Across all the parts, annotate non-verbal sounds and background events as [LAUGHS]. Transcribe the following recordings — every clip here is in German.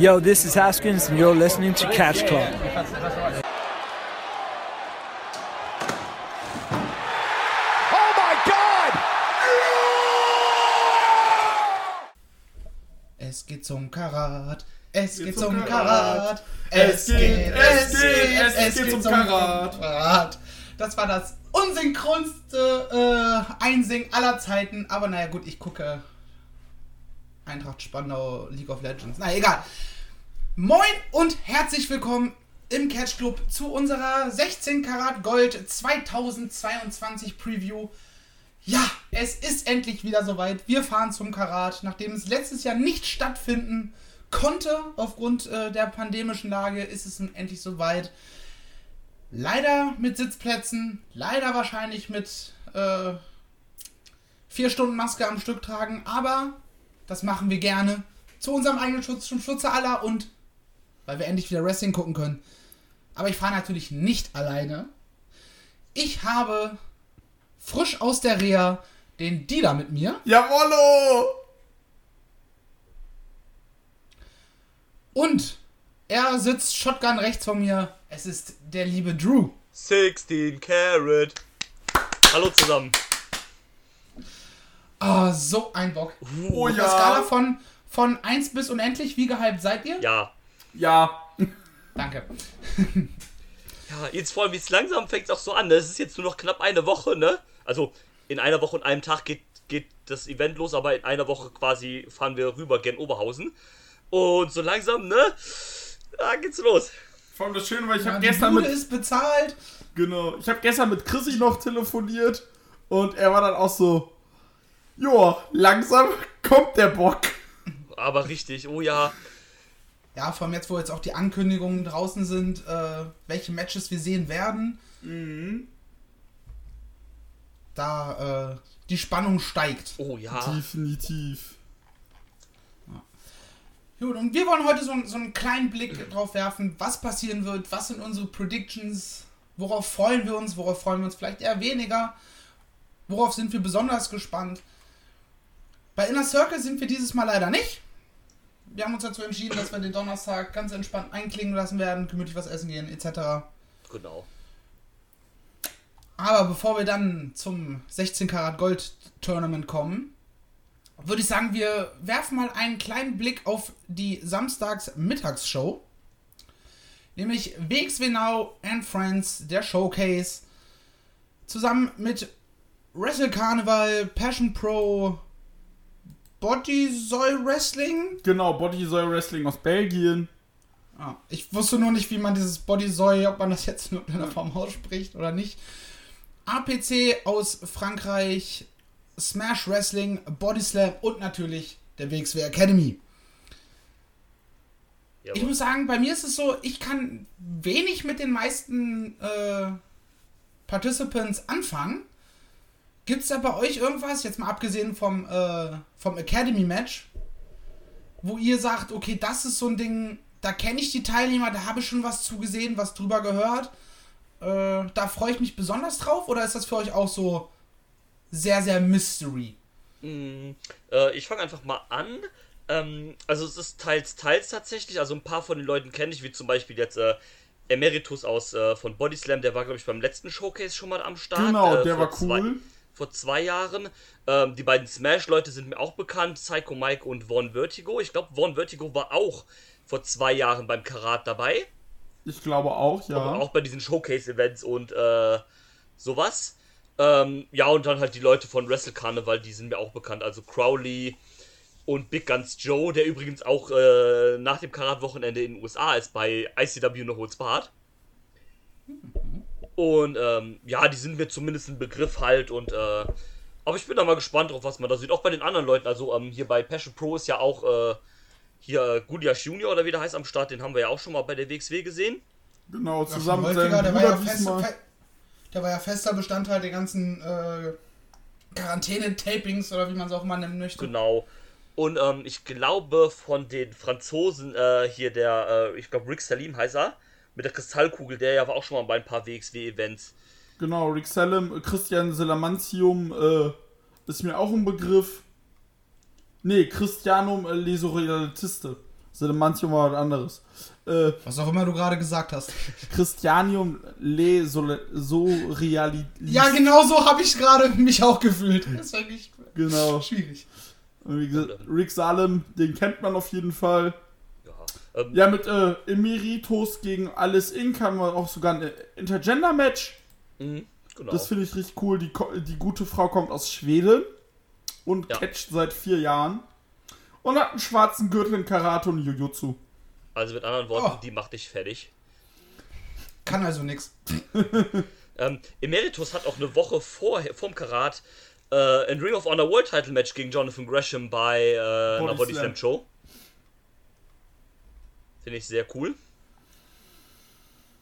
Yo, this is Haskins, and you're listening to Catch Club. Oh my God! Es geht zum Karat. Es geht zum zum Karat. Karat. Es geht, es geht, geht, es geht zum Karat. Karat. Das war das unsynchronste äh, Einsingen aller Zeiten. Aber naja, gut, ich gucke Eintracht Spandau League of Legends. Na egal. Moin und herzlich willkommen im Catch Club zu unserer 16 Karat Gold 2022 Preview. Ja, es ist endlich wieder soweit. Wir fahren zum Karat, nachdem es letztes Jahr nicht stattfinden konnte aufgrund äh, der pandemischen Lage, ist es nun endlich soweit. Leider mit Sitzplätzen, leider wahrscheinlich mit äh, vier Stunden Maske am Stück tragen, aber das machen wir gerne zu unserem eigenen Schutz, zum Schutze aller und weil wir endlich wieder Wrestling gucken können. Aber ich fahre natürlich nicht alleine. Ich habe frisch aus der Reha den Dealer mit mir Jawollo! und er sitzt Shotgun rechts von mir. Es ist der liebe Drew. 16 Carat. Hallo zusammen. Ah, so ein Bock. Oh Auf der ja. Skala von, von 1 bis unendlich, wie gehypt seid ihr? Ja. Ja. Danke. Ja, jetzt vor allem, jetzt langsam fängt es auch so an. ne? Es ist jetzt nur noch knapp eine Woche, ne? Also in einer Woche und einem Tag geht, geht das Event los, aber in einer Woche quasi fahren wir rüber gen Oberhausen. Und so langsam, ne? Da geht's los. Vor allem das Schöne war, ich Ja, habe die gestern Bude mit ist bezahlt. genau, ich habe gestern mit Chrissy noch telefoniert und er war dann auch so, Joa, langsam kommt der Bock. Aber richtig, oh ja. Ja, vor allem jetzt, wo jetzt auch die Ankündigungen draußen sind, äh, welche Matches wir sehen werden. Mhm. Da äh, die Spannung steigt. Oh ja. Definitiv. Gut, und wir wollen heute so, so einen kleinen Blick drauf werfen, was passieren wird, was sind unsere Predictions, worauf freuen wir uns, worauf freuen wir uns vielleicht eher weniger, worauf sind wir besonders gespannt. Bei Inner Circle sind wir dieses Mal leider nicht. Wir haben uns dazu entschieden, dass wir den Donnerstag ganz entspannt einklingen lassen werden, gemütlich was essen gehen, etc. Genau. Aber bevor wir dann zum 16 Karat Gold Tournament kommen, würde ich sagen, wir werfen mal einen kleinen Blick auf die Samstags-Mittagsshow. Nämlich WXW Now and Friends, der Showcase. Zusammen mit Wrestle Carnival, Passion Pro, Body Soil Wrestling. Genau, Body Soil Wrestling aus Belgien. Ah, ich wusste nur nicht, wie man dieses Body Soy, ob man das jetzt in irgendeiner Form ausspricht oder nicht. APC aus Frankreich, Smash Wrestling, Body Slam und natürlich der WXW Academy. Ich Jawohl. muss sagen, bei mir ist es so, ich kann wenig mit den meisten äh, Participants anfangen. Gibt es da bei euch irgendwas, jetzt mal abgesehen vom, äh, vom Academy-Match, wo ihr sagt, okay, das ist so ein Ding, da kenne ich die Teilnehmer, da habe ich schon was zugesehen, was drüber gehört. Äh, da freue ich mich besonders drauf oder ist das für euch auch so sehr, sehr Mystery? Mm, äh, ich fange einfach mal an. Ähm, also es ist teils, teils tatsächlich. Also ein paar von den Leuten kenne ich, wie zum Beispiel jetzt äh, Emeritus aus äh, von Bodyslam, der war, glaube ich, beim letzten Showcase schon mal am Start. Genau, äh, der war Zwei, cool. Vor zwei Jahren. Ähm, die beiden Smash-Leute sind mir auch bekannt, Psycho Mike und Von Vertigo. Ich glaube, Von Vertigo war auch vor zwei Jahren beim Karat dabei. Ich glaube auch, ja. Aber auch bei diesen Showcase-Events und äh, sowas. Ähm, ja, und dann halt die Leute von Wrestle Carnival, die sind mir auch bekannt. Also Crowley und Big Guns Joe, der übrigens auch äh, nach dem Karat-Wochenende in den USA ist, bei ICW No Holds Barred. Und ähm, ja, die sind mir zumindest ein Begriff halt und äh, aber ich bin da mal gespannt drauf, was man da sieht. Auch bei den anderen Leuten, also ähm, hier bei Passion Pro ist ja auch äh, hier äh, Guliash Junior oder wie der heißt am Start, den haben wir ja auch schon mal bei der WXW gesehen. Genau, zusammen mit seinem der, war ja fest, fe der war ja fester Bestandteil der ganzen äh, Quarantäne-Tapings oder wie man es auch mal nennen möchte. Genau. Und ähm, ich glaube von den Franzosen äh, hier der, äh, ich glaube Rick Salim heißt er, mit der Kristallkugel, der ja war auch schon mal bei ein paar WXW-Events. Genau, Rick Salem, Christian Selamantium äh, ist mir auch ein Begriff. Nee, Christianum äh, Lesorelatiste Sind manchmal was anderes. Äh, Was auch immer du gerade gesagt hast. [LAUGHS] Christianium Le Sole- Soriali. Ja, genau so habe ich gerade mich auch gefühlt. Das ist wirklich Genau. schwierig. Und Wie gesagt, Rick Salem, den kennt man auf jeden Fall. Ja. Ähm, Ja, mit äh, Emeritus gegen Alice Inc. haben wir auch sogar ein Intergender-Match. mhm, genau. Das finde ich richtig cool. Die, die gute Frau kommt aus Schweden und Ja. catcht seit vier Jahren. Und hat einen schwarzen Gürtel in Karate und Jujutsu. also mit anderen Worten, Oh. die macht dich fertig. Kann also nichts. [LAUGHS] Ähm, Emeritus hat auch eine Woche vor, vorm Karat äh, ein Ring of Honor World Title Match gegen Jonathan Gresham bei äh, einer Body Body. Slam Show. Finde ich sehr cool.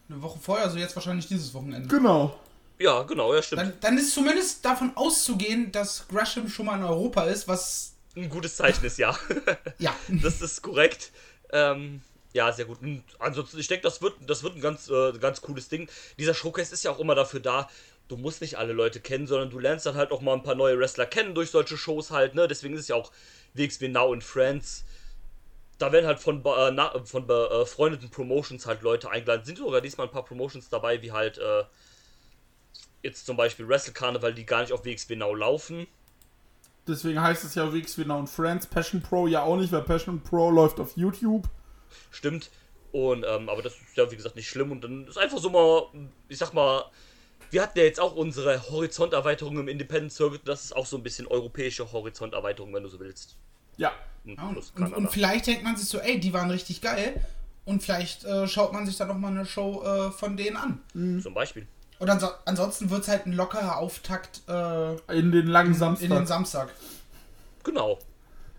Eine Woche vorher, also jetzt wahrscheinlich dieses Wochenende. Genau. Ja, genau, ja, stimmt. Dann, dann ist zumindest davon auszugehen, dass Gresham schon mal in Europa ist, was. Ein gutes Zeichen ist, ja. [LAUGHS] Ja. [LAUGHS] das ist korrekt. Ähm, ja, sehr gut. Und ansonsten, ich denke, das wird, das wird ein ganz, äh, ganz cooles Ding. Dieser Showcase ist ja auch immer dafür da, du musst nicht alle Leute kennen, sondern du lernst dann halt auch mal ein paar neue Wrestler kennen durch solche Shows halt, ne? Deswegen ist es ja auch WXW Now in Friends. Da werden halt von, äh, na, von befreundeten Promotions halt Leute eingeladen. Sind sogar diesmal ein paar Promotions dabei, wie halt äh, jetzt zum Beispiel Wrestle Carnival, die gar nicht auf WXW Now laufen. Deswegen heißt es ja WXW Now and Friends. Passion Pro ja auch nicht, weil Passion Pro läuft auf YouTube. Stimmt. Und, ähm, aber das ist ja, wie gesagt, nicht schlimm. Und dann ist einfach so mal, ich sag mal, wir hatten ja jetzt auch unsere Horizonterweiterung im Independent Circuit. Das ist auch so ein bisschen europäische Horizonterweiterung, wenn du so willst. Ja. Und, plus und, und, und vielleicht denkt man sich so, ey, die waren richtig geil. Und vielleicht äh, schaut man sich dann noch mal eine Show äh, von denen an. Zum Beispiel. Und anso ansonsten wird es halt ein lockerer Auftakt äh, In den langen in Samstag. den Samstag. Genau.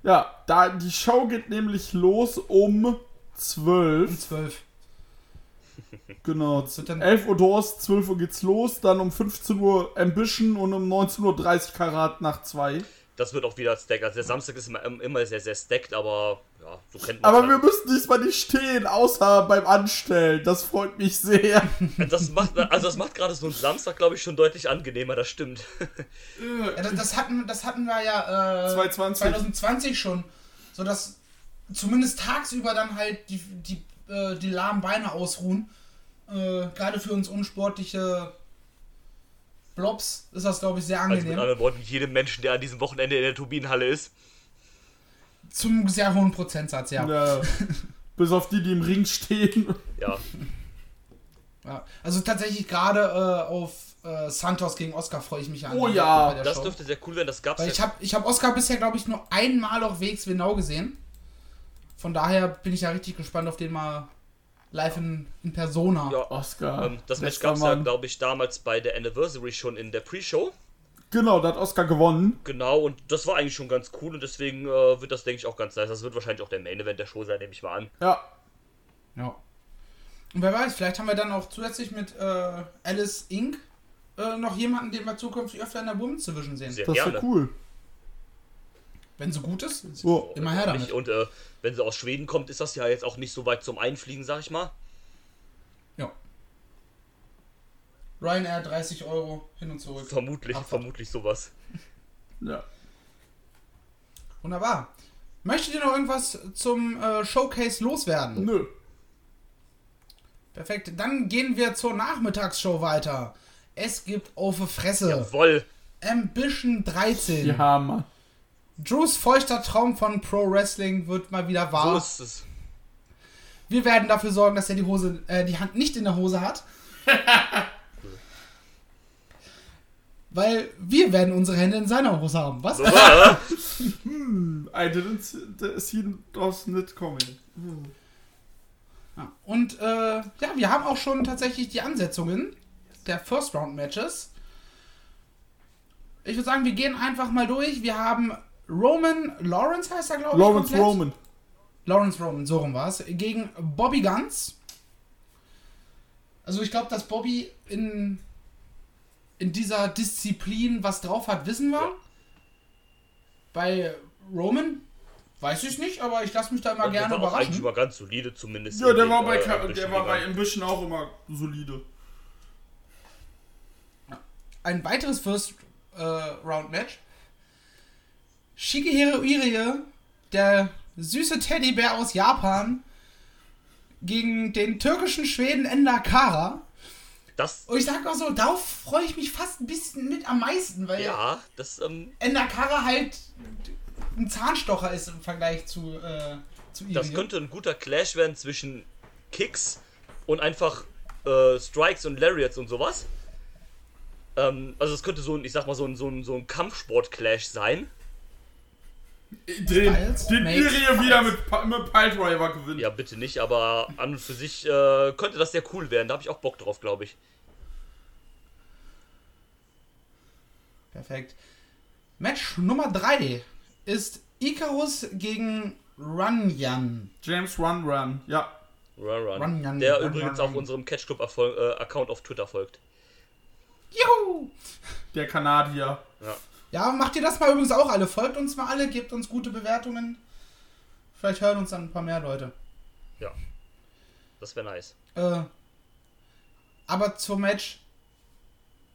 ja, da die Show geht nämlich los um 12. Um 12. [LAUGHS] Genau. wird dann- 11 Uhr Durst, 12 Uhr geht's los, dann um 15 Uhr Ambition und um 19.30 Uhr Karat nach 2. Das wird auch wieder stacked. Also der Samstag ist immer, immer sehr, sehr stacked, aber ja, so kennt man Aber es wir halt. müssen diesmal nicht stehen, außer beim Anstellen. Das freut mich sehr. Das macht, also das macht gerade so einen Samstag, glaube ich, schon deutlich angenehmer, das stimmt. Ja, das, das, hatten, das hatten wir ja äh, 2020. 2020 schon. So dass zumindest tagsüber dann halt die, die, äh, die lahmen Beine ausruhen. Äh, Gerade für uns unsportliche Blobs ist das, glaube ich, sehr Also mit angenehm. anderen Worten, jedem Menschen, der an diesem Wochenende in der Turbinenhalle ist. Zum sehr hohen Prozentsatz, ja. Ja. [LAUGHS] Bis auf die, die im Ring stehen. Ja, ja. Also tatsächlich gerade äh, auf äh, Santos gegen Oscar freue ich mich an. Oh ja, das Show. dürfte sehr cool werden. Das gab's Weil ja ich habe ich hab Oscar bisher, glaube ich, nur einmal auf WXW Now gesehen. Von daher bin ich ja richtig gespannt auf den mal live in, in Persona. Ja. Oscar. Ähm, das Match gab es ja, glaube ich, damals bei der Anniversary schon in der Pre-Show. Genau, da hat Oscar gewonnen. Genau, und das war eigentlich schon ganz cool und deswegen äh, wird das, denke ich, auch ganz nice. Das wird wahrscheinlich auch der Main-Event der Show sein, nehme ich mal an. Ja. Ja. Und wer weiß, vielleicht haben wir dann auch zusätzlich mit äh, Alice Inc. Äh, noch jemanden, den wir zukünftig öfter in der Women's Division sehen. Sehr Das wäre cool. Wenn sie gut ist, So. immer her damit. Und äh, wenn sie aus Schweden kommt, ist das ja jetzt auch nicht so weit zum Einfliegen, sag ich mal. Ja. Ryanair 30 Euro hin und zurück. Vermutlich, Abfahrt. vermutlich sowas. Ja. Wunderbar. Möchtet ihr noch irgendwas zum äh, Showcase loswerden? Nö. Perfekt. Dann gehen wir zur Nachmittagsshow weiter. Es gibt auf Fresse. Jawoll. Ambition 13. Ja, Mann. Drews feuchter Traum von Pro Wrestling wird mal wieder So wahr. ist es. Wir werden dafür sorgen, dass er die Hose, äh, die Hand nicht in der Hose hat. [LAUGHS] Weil wir werden unsere Hände in seiner Hose haben. Was? So war [LAUGHS] I didn't see das nicht coming. Ja. Und äh, ja, wir haben auch schon tatsächlich die Ansetzungen der First Round Matches. Ich würde sagen, wir gehen einfach mal durch. Wir haben Roman Lawrence heißt er, glaube ich. Lawrence komplett. Roman. Lawrence Roman, so rum war es. Gegen Bobby Guns. Also ich glaube, dass Bobby in, in dieser Disziplin was drauf hat, wissen wir. Ja. Bei Roman weiß ich nicht, aber ich lasse mich da immer Der gerne war auch eigentlich überraschen. mal ganz solide, zumindest. Ja, der war, bei, äh, der war bei. Ambition auch immer solide. Ein weiteres First äh, Round Match. Shigehiro Irie, der süße Teddybär aus Japan gegen den türkischen Schweden Ender Kara. Das, Und ich sag auch so, darauf freue ich mich fast ein bisschen mit am meisten, weil ja, das, ähm, Ender Kara halt ein Zahnstocher ist im Vergleich zu, äh, zu das Irie. könnte ein guter Clash werden zwischen Kicks und einfach äh, Strikes und Lariats und sowas. Ähm, also es könnte so ein, ich sag mal, so ein, so ein, so ein Kampfsport-Clash sein. Den, Styles den makes Irie wieder mit, mit Piledriver gewinnt. Ja, bitte nicht, aber an und für sich äh, könnte das sehr cool werden. Da habe ich auch Bock drauf, glaube ich. Perfekt. Match Nummer 3 ist Icarus gegen Runyan. James Run Run, ja. Run, run. Run, run, Der run, übrigens run, run. unserem Catch Club Erfol- äh, Account auf Twitter folgt. Juhu! Der Kanadier. Ja. Ja, macht ihr das mal übrigens auch alle. Folgt uns mal alle, gebt uns gute Bewertungen. Vielleicht hören uns dann ein paar mehr Leute. Ja. Das wäre nice. Äh, aber zum Match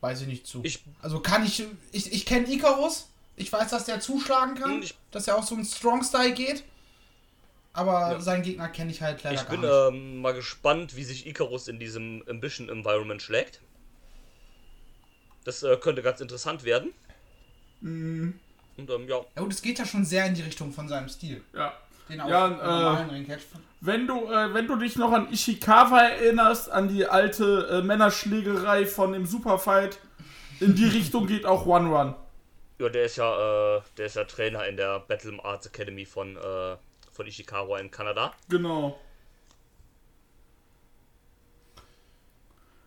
weiß ich nicht zu. Ich- also kann ich. Ich, ich kenne Icarus. Ich weiß, dass der zuschlagen kann. Hm, ich- dass er auch so ein Strong Style geht. Aber Ja. seinen Gegner kenne ich halt leider Ich bin gar nicht. ähm, mal gespannt, wie sich Icarus in diesem Ambition Environment schlägt. Das äh, könnte ganz interessant werden. Mhm. Und ähm, ja, Ja gut, es geht ja schon sehr in die Richtung von seinem Stil. Ja. Den auch Ja, äh, normalen Ringcatch. Wenn du, äh, wenn du dich noch an Ishikawa erinnerst, an die alte äh, Männerschlägerei von dem Superfight, in die Richtung geht auch One Run. ja, der ist ja, äh, der ist ja Trainer in der Battle Arts Academy von, äh, von Ishikawa in Kanada. Genau.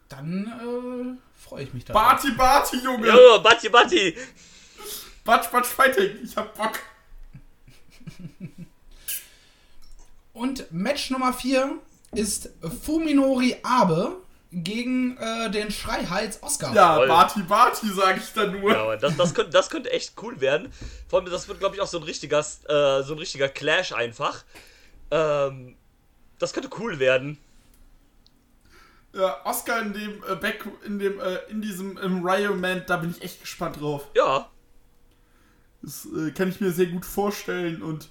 Dann äh, freue ich mich da. Barty Barty, Junge! Ja, Batti Batti! Batsch Batsch Fighting, ich hab Bock. Und Match Nummer 4 ist Fuminori Abe gegen äh, den Schreihals Oscar. Ja, Toll. Barty Barty, sag ich da nur. Ja, aber das, das, könnte, das könnte echt cool werden. Vor allem, das wird, glaube ich, auch so ein richtiger, äh, so ein richtiger Clash einfach. Ähm, das könnte cool werden. Ja, Oscar in dem äh, Back, in dem, äh, in diesem Environment, da bin ich echt gespannt drauf. Ja, Das äh, kann ich mir sehr gut vorstellen und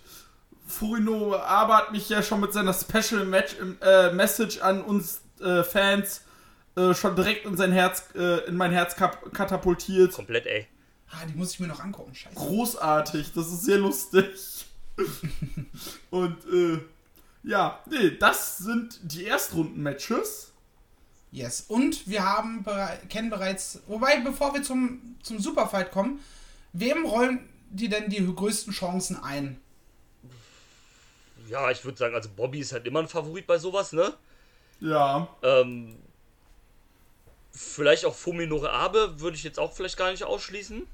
Furino Abe hat mich ja schon mit seiner Special Match, äh, Message an uns äh, Fans äh, schon direkt in sein Herz, äh, in mein Herz kap katapultiert. komplett, ey. Ah, die muss ich mir noch angucken. Scheiße. Großartig, das ist sehr lustig. [LAUGHS] und äh, ja, nee, das sind die Erstrunden-Matches. Yes. Und wir haben bere kennen bereits. Wobei, bevor wir zum, zum Superfight kommen, wem rollen die denn die größten Chancen ein? Ja, ich würde sagen, also Bobby ist halt immer ein Favorit bei sowas, ne? Ja, Ähm, vielleicht auch Fuminore Abe würde ich jetzt auch vielleicht gar nicht ausschließen.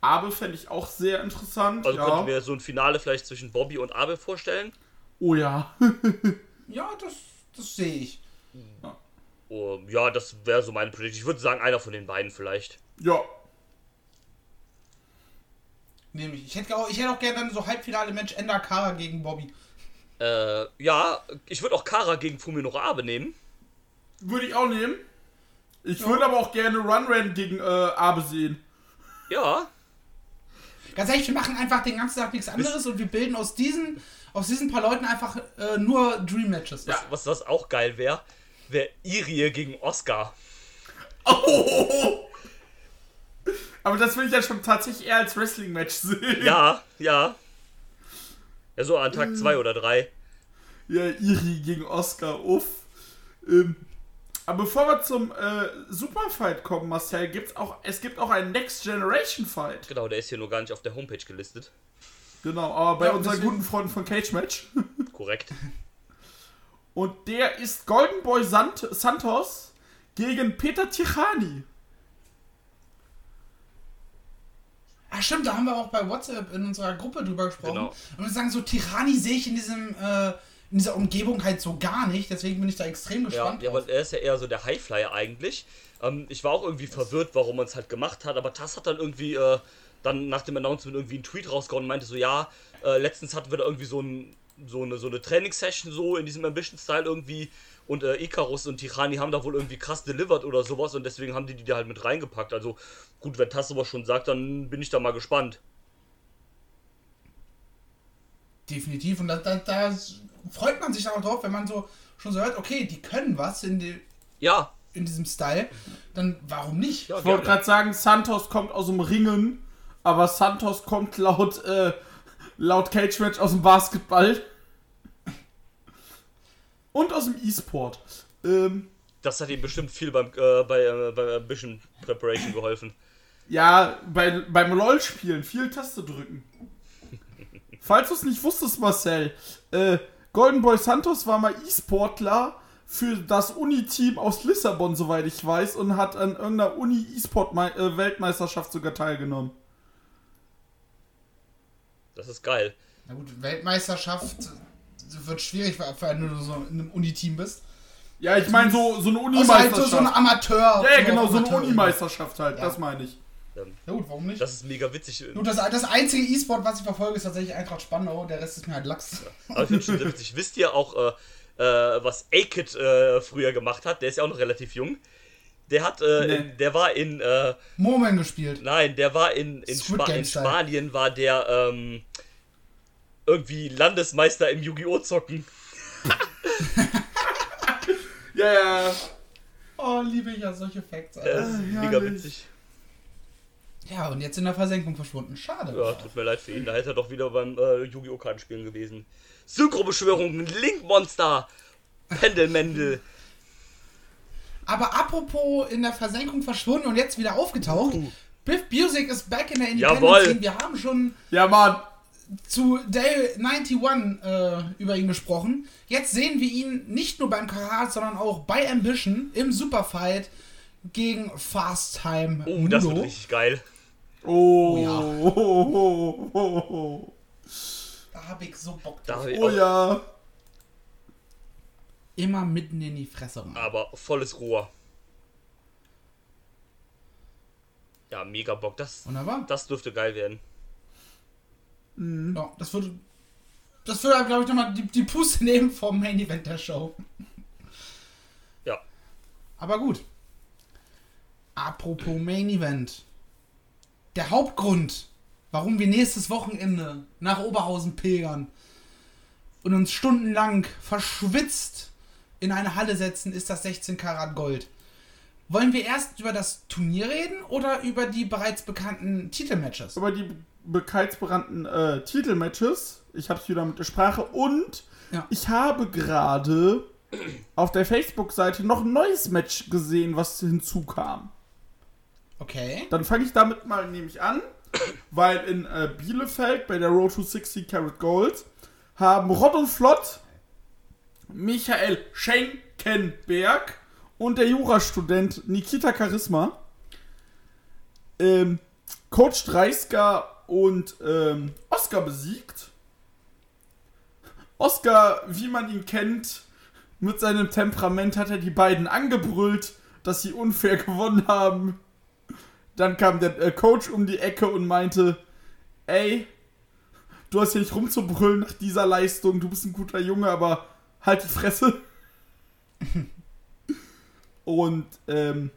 Abe fände ich auch sehr interessant. Also könnte ja. ich mir so ein Finale vielleicht zwischen Bobby und Abe vorstellen. Oh ja. [LAUGHS] Ja, das, das sehe ich. Oh, ja, das wäre so meine Prediction. Ich würde sagen, einer von den beiden vielleicht. ja, Nämlich. Ich hätte auch, ich hätte auch gerne dann so Halbfinale-Match Ender Kara gegen Bobby. Äh, ja, ich würde auch Kara gegen Fuminore Abe nehmen. Würde ich auch nehmen. Ich würde aber auch gerne Runran gegen äh, Abe sehen. Ja, Ganz ehrlich, wir machen einfach den ganzen Tag nichts anderes und wir bilden aus diesen, aus diesen paar Leuten einfach äh, nur Dream Matches. Ja. was das auch geil wäre, wäre Irie gegen Oscar. Oh! Aber das will ich ja schon tatsächlich eher als Wrestling-Match sehen. Ja, ja. Ja, so an Tag 2 oder 3. Ja, Iri gegen Oscar, uff. Ähm, aber bevor wir zum äh, Superfight kommen, Marcel, gibt's auch, es gibt auch einen Next Generation Fight. Genau, der ist hier nur gar nicht auf der Homepage gelistet. Genau, aber bei Ja, unseren guten Freunden von Cage Match. [LAUGHS] Korrekt. Und der ist Golden Boy Sant Santos gegen Peter Tichani. Ah, stimmt, da haben wir auch bei WhatsApp in unserer Gruppe drüber gesprochen. Genau. Und wir sagen, so Tirani sehe ich in diesem, äh, in dieser Umgebung halt so gar nicht. Deswegen bin ich da extrem Ja, gespannt. ja, drauf. weil er ist ja eher so der Highflyer eigentlich. Ähm, ich war auch irgendwie verwirrt, warum man es halt gemacht hat, aber Tass hat dann irgendwie äh, dann nach dem Announcement irgendwie einen Tweet rausgehauen und meinte so, ja, äh, letztens hatten wir da irgendwie so, ein, so eine, so eine Trainingssession so in diesem Ambition-Style irgendwie und äh, Icarus und Tirani haben da wohl irgendwie krass delivered oder sowas und deswegen haben die die da halt mit reingepackt. Also gut, wenn Tass sowas schon sagt, dann bin ich da mal gespannt. definitiv. Und da, da, da freut man sich auch drauf, wenn man so schon so hört, okay, die können was in, die, Ja, in diesem Style. Dann warum nicht? ja Ich wollte gerade sagen, Santos kommt aus dem Ringen, aber Santos kommt laut, äh, laut Cage Match aus dem Basketball. Und aus dem E-Sport. Ähm, Das hat ihm bestimmt viel beim, äh, bei, äh, bei Ambition Preparation geholfen. ja, bei, beim LOL-Spielen viel Taste drücken. [LAUGHS] Falls du es nicht wusstest, Marcel, äh, Golden Boy Santos war mal E-Sportler für das Uni-Team aus Lissabon, soweit ich weiß, und hat an irgendeiner Uni-E-Sport-Weltmeisterschaft sogar teilgenommen. Das ist geil. Na gut, Weltmeisterschaft wird schwierig, wenn du so in einem Uni-Team bist. Ja, ich meine so, so eine Außer halt so, ein Amateur. ja, ja, genau, so eine Unimeisterschaft halt, Ja. das meine ich. Ja gut, warum nicht? Das ist mega witzig. Gut, das, das einzige E-Sport, was ich verfolge, ist tatsächlich Eintracht Spandau. Der Rest ist mir halt Lachs. Aber ich finde schon sehr witzig. [LAUGHS] Wisst ihr auch, äh, äh, was A-Kid äh, früher gemacht hat? Der ist ja auch noch relativ jung. Der hat, äh, Nee. in, der war in, äh, Murmeln gespielt. nein, der war in, in, Spa in. Spanien, war der ähm, irgendwie Landesmeister im Yu-Gi-Oh! zocken. [LAUGHS] Ja, ja. Oh, liebe ich ja solche Facts. Ist mega witzig. Ja, und jetzt in der Versenkung verschwunden. Schade. Ja, tut mir leid für ihn. Da hätte er doch wieder beim äh, Yu-Gi-Oh! Kartenspielen gewesen. Synchrobeschwörungen, Link-Monster, Pendelmendel. Aber apropos in der Versenkung verschwunden und jetzt wieder aufgetaucht. Biff Music ist back in der Independent Jawohl. Scene. Wir haben schon Ja, Mann. Zu Day 91 äh, über ihn gesprochen. Jetzt sehen wir ihn nicht nur beim Karat, sondern auch bei Ambition im Superfight gegen Fast Time. Oh, das Mudo. wird richtig geil. Oh, ja. oh, [LAUGHS] oh. Da habe ich so Bock drauf. oh ja. Immer mitten in die Fresse rein. aber volles Rohr. Ja, mega Bock. Das, Wunderbar. das dürfte geil werden. Ja, das würde. Das würde, glaube ich, nochmal die, die Puste [LAUGHS] nehmen vom Main Event der Show. Ja. Aber gut. Apropos Main Event. Der Hauptgrund, warum wir nächstes Wochenende nach Oberhausen pilgern und uns stundenlang verschwitzt in eine Halle setzen, ist das 16 Karat Gold. Wollen wir erst über das Turnier reden oder über die bereits bekannten Titelmatches? Aber die bekaltsbrannten äh, Titelmatches, ich hab's wieder mit der Sprache und Ja. ich habe gerade auf der Facebook-Seite noch ein neues Match gesehen, was hinzukam. Okay. Dann fange ich damit mal nämlich an, weil in äh, Bielefeld bei der Road to 60 Karat Gold haben Rott und Flott Michael Schenkenberg und der Jurastudent Nikita Charisma ähm, Coach Dreisker und ähm, Oscar besiegt. Oscar, wie man ihn kennt, mit seinem Temperament hat er die beiden angebrüllt, dass sie unfair [LAUGHS] gewonnen haben. Dann kam der äh, Coach um die Ecke und meinte, ey, du hast hier nicht rumzubrüllen nach dieser Leistung, du bist ein guter Junge, aber halt die Fresse. [LAUGHS] und ähm,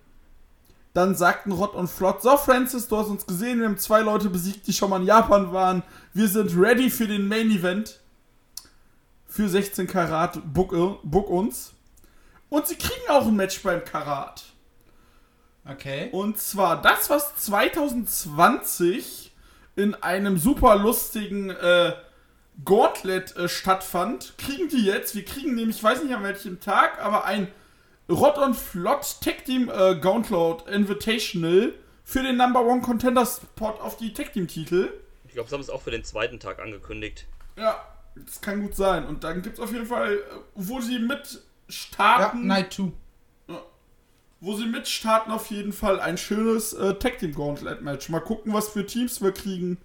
dann sagten Rott und Flott, so Francis, du hast uns gesehen, wir haben zwei Leute besiegt, die schon mal in Japan waren. Wir sind ready für den Main Event. Für 16 Karat, book, äh, book uns. Und sie kriegen auch ein Match beim Karat. Okay. Und zwar das, was 2020 in einem super lustigen äh, Gauntlet äh, stattfand, kriegen die jetzt. Wir kriegen nämlich, ich weiß nicht an welchem Tag, aber ein Rott und Flott Tag Team äh, Gauntlet Invitational für den Number One Contender Spot auf die Tag Team Titel. Ich glaube, sie haben es auch für den zweiten Tag angekündigt. Ja, das kann gut sein. Und dann gibt es auf jeden Fall, äh, wo sie mit Ja, starten. Night 2. wo sie mitstarten, auf jeden Fall ein schönes äh, Tag Team Gauntlet Match. Mal gucken, was für Teams wir kriegen.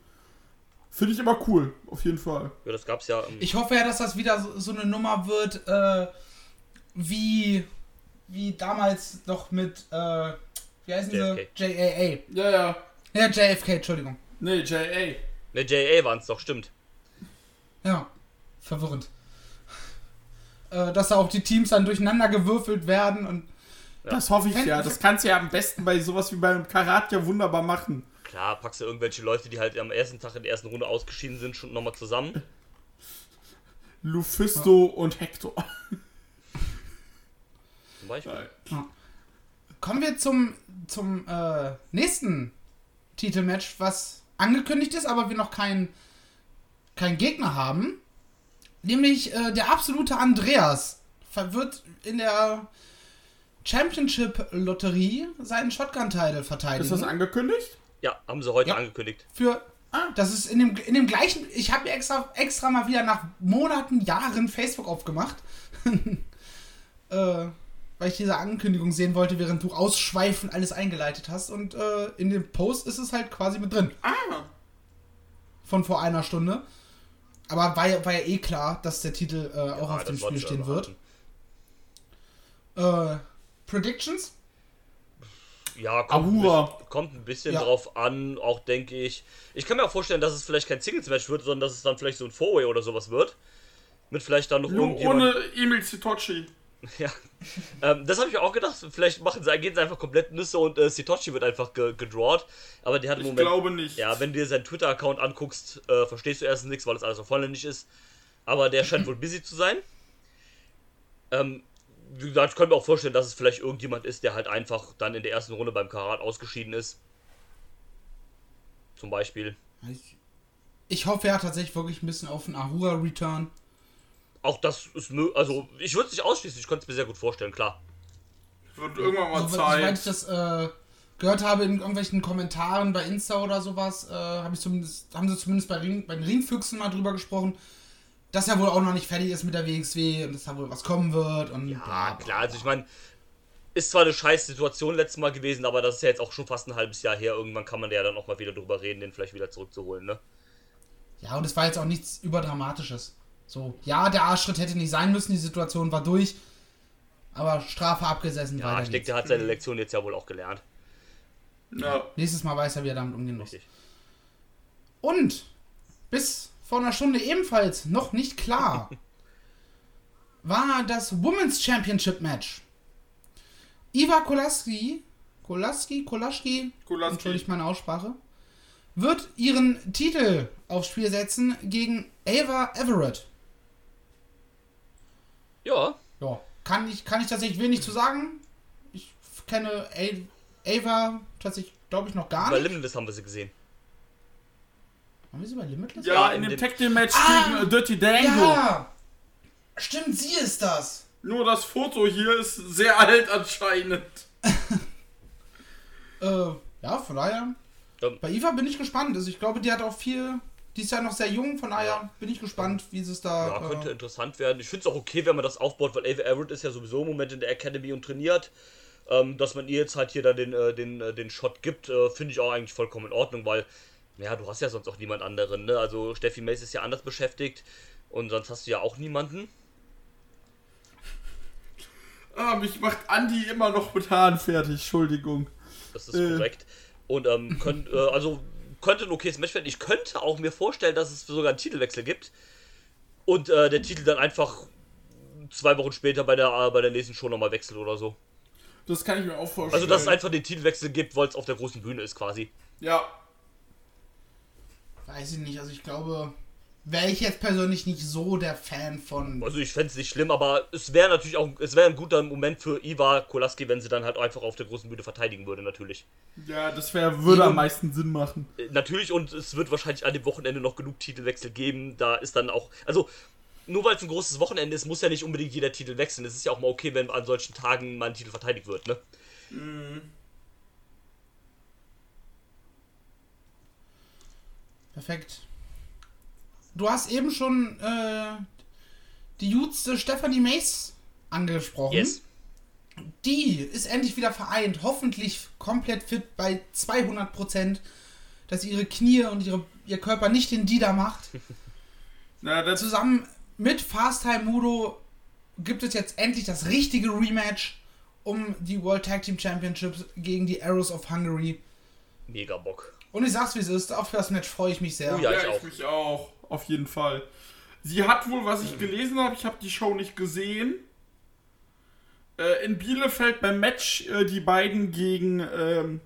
Finde ich immer cool, auf jeden Fall. Ja, das gab's ja. Ähm, Ich hoffe ja, dass das wieder so, so eine Nummer wird, äh, wie, wie damals noch mit, äh, wie heißen JFK. sie? JAA. Ja, ja. Ja, JFK, Entschuldigung. Nee, JA. ne, JA waren es doch, stimmt. Ja, verwirrend. Äh, dass da auch die Teams dann durcheinander gewürfelt werden und Das hoffe ich Wenn- ja. Das kannst du ja am besten bei sowas wie beim Karat ja wunderbar machen. Klar, packst du irgendwelche Leute, die halt am ersten Tag in der ersten Runde ausgeschieden sind, schon nochmal zusammen. Lufisto und Hector. Zum Beispiel. Kommen wir zum, zum äh, nächsten Titelmatch, was angekündigt ist, aber wir noch keinen kein Gegner haben. Nämlich äh, der absolute Andreas ver- wird in der Championship-Lotterie seinen Shotgun-Title verteidigen. Ist das angekündigt? Ja, haben sie heute Ja. angekündigt. für das ist in dem, in dem gleichen ich habe mir extra extra mal wieder nach Monaten Jahren Facebook aufgemacht [LAUGHS] äh, weil ich diese Ankündigung sehen wollte während du ausschweifend alles eingeleitet hast und äh, in dem Post ist es halt quasi mit drin Ah. von vor einer Stunde aber war ja, war ja eh klar dass der Titel äh, auch Ja, auf dem Spiel stehen wird äh, Predictions Ja, kommt, ein bisschen, kommt ein bisschen Ja. drauf an, auch denke ich. Ich kann mir auch vorstellen, dass es vielleicht kein Singles-Match wird, sondern dass es dann vielleicht so ein Four-Way oder sowas wird. Mit vielleicht dann noch Nur irgendjemand. ohne Emil Sitochi. [LAUGHS] Ja. Ähm, das habe ich mir auch gedacht. Vielleicht machen sie, gehen sie einfach komplett Nüsse und äh, Sitochi wird einfach ge gedrawt. Aber der hat im Ich Moment. glaube nicht. Ja, wenn du dir seinen Twitter-Account anguckst, äh, verstehst du erstens nichts, weil das alles auf Holländisch ist. Aber der scheint wohl busy zu sein. Ähm, wie gesagt, ich könnte mir auch vorstellen, dass es vielleicht irgendjemand ist, der halt einfach dann in der ersten Runde beim Karat ausgeschieden ist. Zum Beispiel. ich, ich hoffe ja tatsächlich wirklich ein bisschen auf einen Ahura Return Auch das ist mö- Also, ich würde es nicht ausschließen, ich könnte es mir sehr gut vorstellen, klar. Wird irgendwann mal So, Soweit ich Zeit. das äh, gehört habe in irgendwelchen Kommentaren bei Insta oder sowas, äh, habe ich zumindest, haben sie zumindest bei, Ring, bei den Ringfüchsen mal drüber gesprochen, dass er wohl auch noch nicht fertig ist mit der WXW und dass da wohl was kommen wird und Ja, bla, bla. klar, also ich meine, ist zwar eine scheiß Situation letztes Mal gewesen, aber das ist ja jetzt auch schon fast ein halbes Jahr her. Irgendwann kann man ja dann auch mal wieder drüber reden, den vielleicht wieder zurückzuholen, ne? Ja, und es war jetzt auch nichts überdramatisches. So, ja, der Arschschritt hätte nicht sein müssen, die Situation war durch, aber Strafe abgesessen, Ja, ich denke, der hat seine Lektion jetzt ja wohl auch gelernt. Ja. Nächstes Mal weiß er, wie er damit umgehen muss. Richtig. Und bis vor einer Stunde ebenfalls noch nicht klar [LAUGHS] war das Women's Championship Match. Iva Kolaski, Kolaski, Kolaski, Kolaski. entschuldigt meine Aussprache, wird ihren Titel aufs Spiel setzen gegen Ava Everett. Ja, Ja, kann ich, kann ich tatsächlich wenig zu sagen. Ich kenne A- Ava tatsächlich, glaube ich, noch gar bei nicht. Limitless haben wir sie gesehen. Haben wir sie bei Limitless? Ja, Ja, in in dem dem- Tag Team Match Ah! gegen äh, Dirty Dango. Ja! Stimmt, sie ist das. Nur das Foto hier ist sehr alt anscheinend. [LAUGHS] Äh, ja, von daher. Ja. Bei Eva bin ich gespannt. Also ich glaube, die hat auch viel. Die ist ja noch sehr jung, von daher Ja. bin ich gespannt, wie es da. Ja, könnte äh, interessant werden. Ich finde es auch okay, wenn man das aufbaut, weil Ava Everett ist ja sowieso im Moment in der Academy und trainiert. Ähm, dass man ihr jetzt halt hier dann den, äh, den, äh, den Shot gibt, äh, finde ich auch eigentlich vollkommen in Ordnung, weil, ja, du hast ja sonst auch niemand anderen, ne? Also Steffi Mace ist ja anders beschäftigt und sonst hast du ja auch niemanden. [LAUGHS] Ah, mich macht Andi immer noch mit Haaren fertig, Entschuldigung. Das ist Äh. korrekt. Und ähm, könnt, äh, also könnte ein okayes Match werden. Ich könnte auch mir vorstellen, dass es sogar einen Titelwechsel gibt. Und äh, der Titel dann einfach zwei Wochen später bei der, äh, bei der nächsten Show nochmal wechselt oder so. Das kann ich mir auch vorstellen. Also, dass es einfach den Titelwechsel gibt, weil es auf der großen Bühne ist quasi. Ja. weiß ich nicht. Also ich glaube, wäre ich jetzt persönlich nicht so der Fan von. Also, ich fände es nicht schlimm, aber es wäre natürlich auch, es wäre ein guter Moment für Iva Kolaski, wenn sie dann halt einfach auf der großen Bühne verteidigen würde, natürlich. Ja, das wär, würde am meisten Sinn machen. Äh, Natürlich, und es wird wahrscheinlich an dem Wochenende noch genug Titelwechsel geben. Da ist dann auch, also nur weil es ein großes Wochenende ist, muss ja nicht unbedingt jeder Titel wechseln. Es ist ja auch mal okay, wenn an solchen Tagen mal ein Titel verteidigt wird, ne? Perfekt. Du hast eben schon äh, die Jutste Stephanie Mace angesprochen. Yes. Die ist endlich wieder vereint, hoffentlich komplett fit bei 200 Prozent, dass ihre Knie und ihre, ihr Körper nicht den Dida macht. [LAUGHS] Na, das Zusammen mit Fast Time Mudo gibt es jetzt endlich das richtige Rematch um die World Tag Team Championships gegen die Arrows of Hungary. Mega Bock. Und ich sag's wie es ist, auf das Match freue ich mich sehr. Oh ja. ja, ich ich, auch. mich auch. Auf jeden Fall. Sie hat wohl, was ich gelesen habe, ich habe die Show nicht gesehen. Äh, in Bielefeld beim Match äh, die beiden gegen ähm,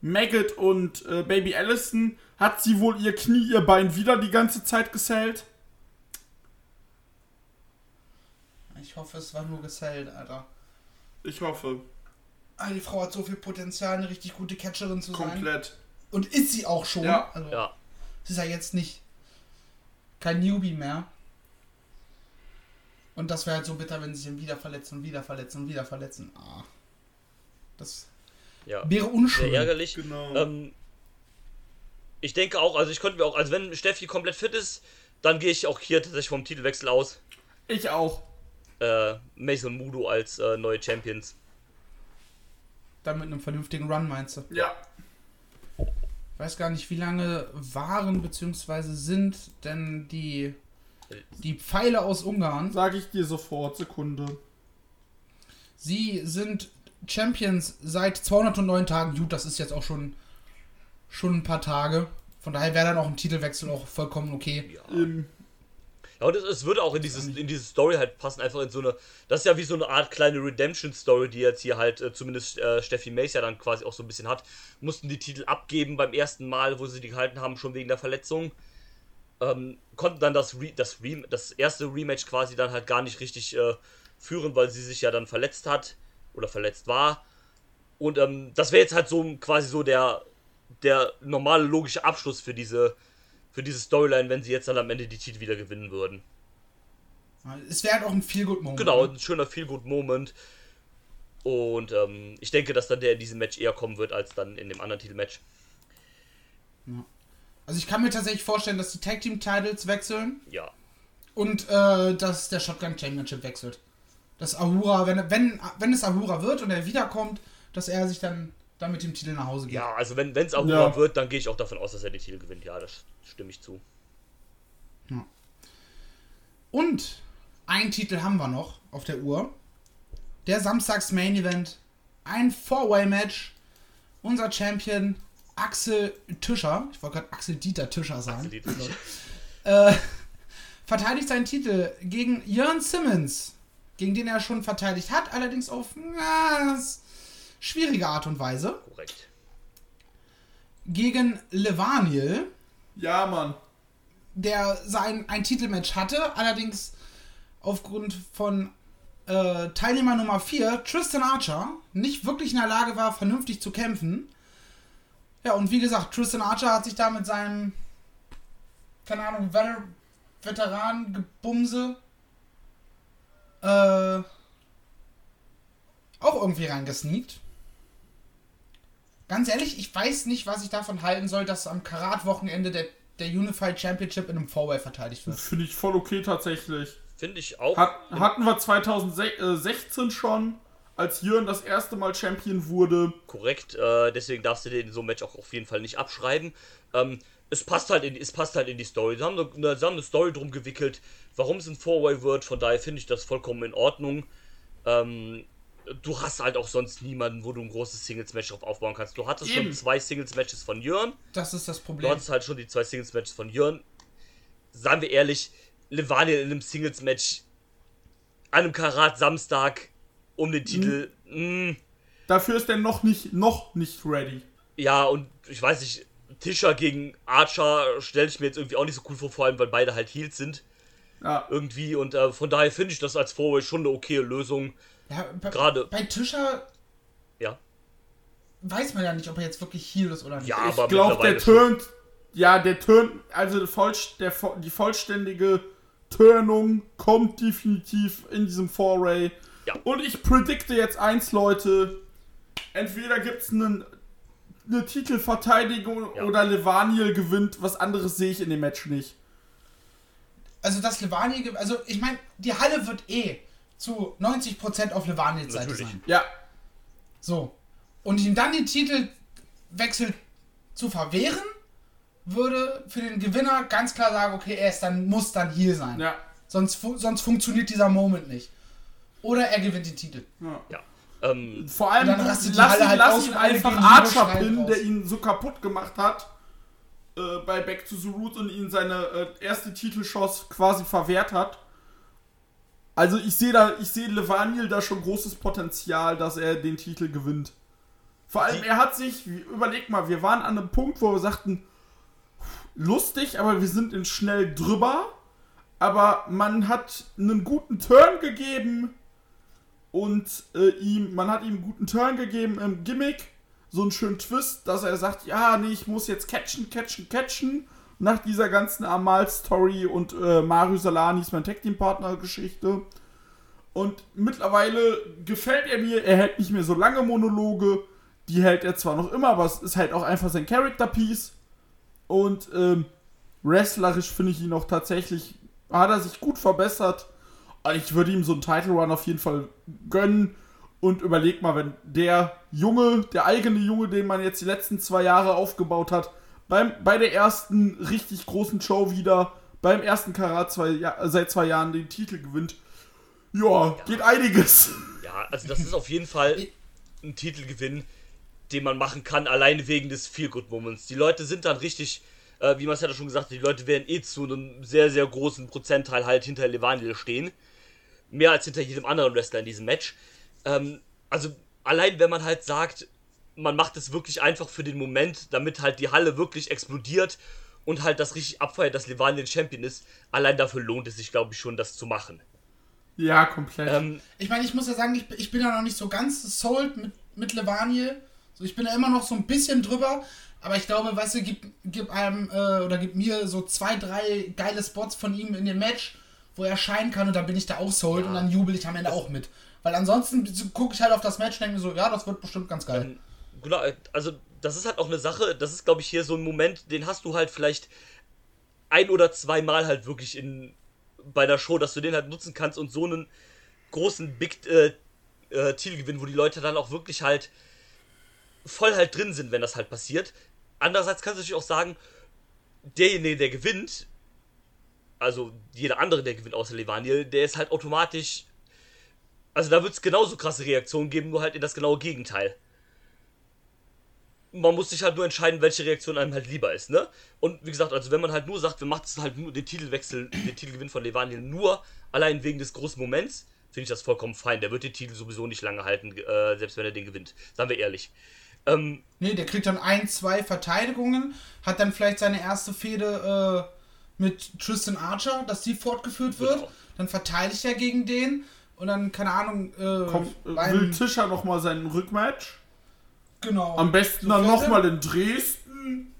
Maggot und äh, Baby Allison hat sie wohl ihr Knie, ihr Bein wieder die ganze Zeit gesellt. Ich hoffe, es war nur gesellt, Alter. Ich hoffe. Ah, die Frau hat so viel Potenzial, eine richtig gute Catcherin zu sein. Komplett. Und ist sie auch schon. Ja. Also, Ja. Sie ist ja jetzt nicht kein Newbie mehr. Und das wäre halt so bitter, wenn sie sich dann wieder verletzen und wieder verletzen und wieder verletzen. Ah. Das Ja. wäre unschön. Sehr ärgerlich. Genau. Ähm, ich denke auch, also ich könnte mir auch, also wenn Steffi komplett fit ist, dann gehe ich auch hier tatsächlich vom Titelwechsel aus. Ich auch. Äh, Mason und Mudo als äh, neue Champions. Dann mit einem vernünftigen Run, meinst du? Ja. Ich weiß gar nicht, wie lange waren bzw. sind denn die, die Pfeile aus Ungarn. Sag ich dir sofort. Sekunde. Sie sind Champions seit 209 Tagen. Gut, das ist jetzt auch schon, schon ein paar Tage. Von daher wäre dann auch ein Titelwechsel auch vollkommen okay. Im Ja, und es, würde auch in, dieses, in diese Story halt passen, einfach in so eine. Das ist ja wie so eine Art kleine Redemption-Story, die jetzt hier halt äh, zumindest äh, Steffi Mace ja dann quasi auch so ein bisschen hat. Mussten die Titel abgeben beim ersten Mal, wo sie die gehalten haben, schon wegen der Verletzung. Ähm, konnten dann das, Re das, Re das erste Rematch quasi dann halt gar nicht richtig äh, führen, weil sie sich ja dann verletzt hat oder verletzt war. Und ähm, das wäre jetzt halt so quasi so der, der normale logische Abschluss für diese, für diese Storyline, wenn sie jetzt dann am Ende die Titel wieder gewinnen würden. Es wäre halt auch ein Feel-Good-Moment. Genau, ne? ein schöner Feel-Good-Moment. Und ähm, ich denke, dass dann der in diesem Match eher kommen wird, als dann in dem anderen Titelmatch. Also ich kann mir tatsächlich vorstellen, dass die Tag Team Titles wechseln Ja. und äh, dass der Shotgun Championship wechselt. Dass Ahura, wenn, wenn, wenn es Ahura wird und er wiederkommt, dass er sich dann, dann mit dem Titel nach Hause geht. Ja, also wenn es Ahura Ja. wird, dann gehe ich auch davon aus, dass er die Titel gewinnt. Ja, das stimme ich zu. Und einen Titel haben wir noch auf der Uhr. Der Samstags Main Event. Ein Four-Way-Match. Unser Champion Axel Tischer, ich wollte gerade Axel Dieter Tischer sagen, Axel Dieter äh, verteidigt seinen Titel gegen Jörn Simmons, gegen den er schon verteidigt hat, allerdings auf na, schwierige Art und Weise. Korrekt. Gegen Levaniel, Ja, Mann. der sein ein Titelmatch hatte, allerdings aufgrund von äh, Teilnehmer Nummer 4, Tristan Archer, nicht wirklich in der Lage war, vernünftig zu kämpfen. Ja, und wie gesagt, Tristan Archer hat sich da mit seinem, keine Ahnung, Vet Veteran-Gebumse äh, auch irgendwie reingesneakt. Ganz ehrlich, ich weiß nicht, was ich davon halten soll, dass am Karat-Wochenende der, der Unified Championship in einem Four-Way verteidigt wird. Finde ich voll okay tatsächlich. Finde ich auch. Hat, hatten wir 2016 schon, als Jörn das erste Mal Champion wurde. Korrekt, äh, deswegen darfst du den in so einem Match auch auf jeden Fall nicht abschreiben. Ähm, es passt halt in, es passt halt in die Story. Sie haben, eine, sie haben eine Story drum gewickelt, warum es ein Four-Way wird, von daher finde ich das vollkommen in Ordnung. Ähm, du hast halt auch sonst niemanden, wo du ein großes Singles-Match drauf aufbauen kannst. Du hattest Eben. schon zwei Singles-Matches von Jörn, Das ist das du Problem. hattest halt schon die zwei Singles-Matches von Jörn. Seien wir ehrlich, Levaniel in einem Singles-Match an einem Karat Samstag um den Titel, mh, Dafür ist er noch nicht, noch nicht ready. Ja, und ich weiß nicht, Tischer gegen Archer stelle ich mir jetzt irgendwie auch nicht so cool vor, vor allem weil beide halt Heels sind. Ja. Irgendwie und äh, von daher finde ich das als Vorway schon eine okaye Lösung. Ja, bei, Gerade- bei Tischer Ja. weiß man ja nicht, ob er jetzt wirklich Heal ist oder nicht. Ja, Ich glaube, der turnt. Ja, der turnt. Also voll, der, die vollständige Turnung kommt definitiv in diesem Foray. Ja. Und ich predikte jetzt eins, Leute. Entweder gibt es einen eine Titelverteidigung Ja. oder Levaniel gewinnt. Was anderes sehe ich in dem Match nicht. Also das Levani, ge- also ich meine, die Halle wird eh zu 90% auf Levanils Seite sein. Ja, So. Und ihm dann den Titelwechsel zu verwehren, würde für den Gewinner ganz klar sagen, okay, er ist dann, muss dann hier sein. ja. Sonst, fu sonst funktioniert dieser Moment nicht. Oder er gewinnt den Titel. Ja. Ähm, Vor allem, lass ihn, halt lass ihn einfach Archer pinnen, der ihn so kaputt gemacht hat äh, bei Back to the Root und ihn seine äh, erste Titelchance quasi verwehrt hat. Also ich sehe da, ich sehe Levaniel da schon großes Potenzial, dass er den Titel gewinnt. Vor allem, er hat sich, überleg mal, wir waren an einem Punkt, wo wir sagten, lustig, aber wir sind in schnell drüber. aber man hat einen guten Turn gegeben und äh, ihm, man hat ihm einen guten Turn gegeben im Gimmick, so einen schönen Twist, dass er sagt, ja, nee, ich muss jetzt catchen, catchen, catchen. Nach dieser ganzen Amal-Story und äh, Mario Salani ist mein Tag-Team-Partner-Geschichte. Und mittlerweile gefällt er mir, er hält nicht mehr so lange Monologe, die hält er zwar noch immer, aber es ist halt auch einfach sein Character-Piece. Und ähm, wrestlerisch finde ich ihn auch tatsächlich, hat er sich gut verbessert. Ich würde ihm so einen Title Run auf jeden Fall gönnen. Und überleg mal, wenn der Junge, der eigene Junge, den man jetzt die letzten zwei Jahre aufgebaut hat, beim, bei der ersten richtig großen Show wieder, beim ersten Karat zwei, ja, seit zwei Jahren den Titel gewinnt. Ja, geht einiges. Ja, also das ist auf jeden Fall ein Titelgewinn, den man machen kann, allein wegen des Feel-Good-Moments. Die Leute sind dann richtig, äh, wie Marcel schon gesagt hat, die Leute werden eh zu einem sehr, sehr großen Prozentteil halt hinter Levaniel stehen. Mehr als hinter jedem anderen Wrestler in diesem Match. Ähm, also allein wenn man halt sagt, man macht es wirklich einfach für den Moment, damit halt die Halle wirklich explodiert und halt das richtig abfeiert, dass Levaniel Champion ist, allein dafür lohnt es sich, glaube ich, schon, das zu machen. Ja, komplett. Ähm, Ich meine, ich muss ja sagen, ich, ich bin ja noch nicht so ganz sold mit, mit Levaniel. So, ich bin ja immer noch so ein bisschen drüber. Aber ich glaube, weißt du, gib, gib einem äh, oder gib mir so zwei, drei geile Spots von ihm in dem Match, wo er erscheinen kann und dann bin ich da auch sold und dann jubel ich am Ende auch mit. Weil ansonsten gucke ich halt auf das Match und denke mir so, ja, das wird bestimmt ganz geil. Ähm, genau, also das ist halt auch eine Sache, das ist glaube ich hier so ein Moment, den hast du halt vielleicht ein oder zweimal halt wirklich in bei der Show, dass du den halt nutzen kannst und so einen großen Big äh, äh, Titelgewinn, wo die Leute dann auch wirklich halt voll halt drin sind, wenn das halt passiert. Andererseits kannst du natürlich auch sagen, derjenige, der gewinnt, also jeder andere, der gewinnt außer Levaniel, der ist halt automatisch. Also da wird es genauso krasse Reaktionen geben, nur halt in das genaue Gegenteil. Man muss sich halt nur entscheiden, welche Reaktion einem halt lieber ist, ne? Und wie gesagt, also wenn man halt nur sagt, wir machen es halt nur den Titelwechsel, den Titelgewinn von Levaniel nur allein wegen des großen Moments, finde ich das vollkommen fein. Der wird den Titel sowieso nicht lange halten, äh, selbst wenn er den gewinnt. Sagen wir ehrlich. Ähm, Nee, der kriegt dann ein, zwei Verteidigungen, hat dann vielleicht seine erste Fehde äh, mit Tristan Archer, dass die fortgeführt wird. Genau. Dann verteidigt er gegen den und dann, keine Ahnung, äh, Kommt, äh, will Tischer nochmal seinen Rückmatch? Genau. Am besten dann Sofort. nochmal in Dresden.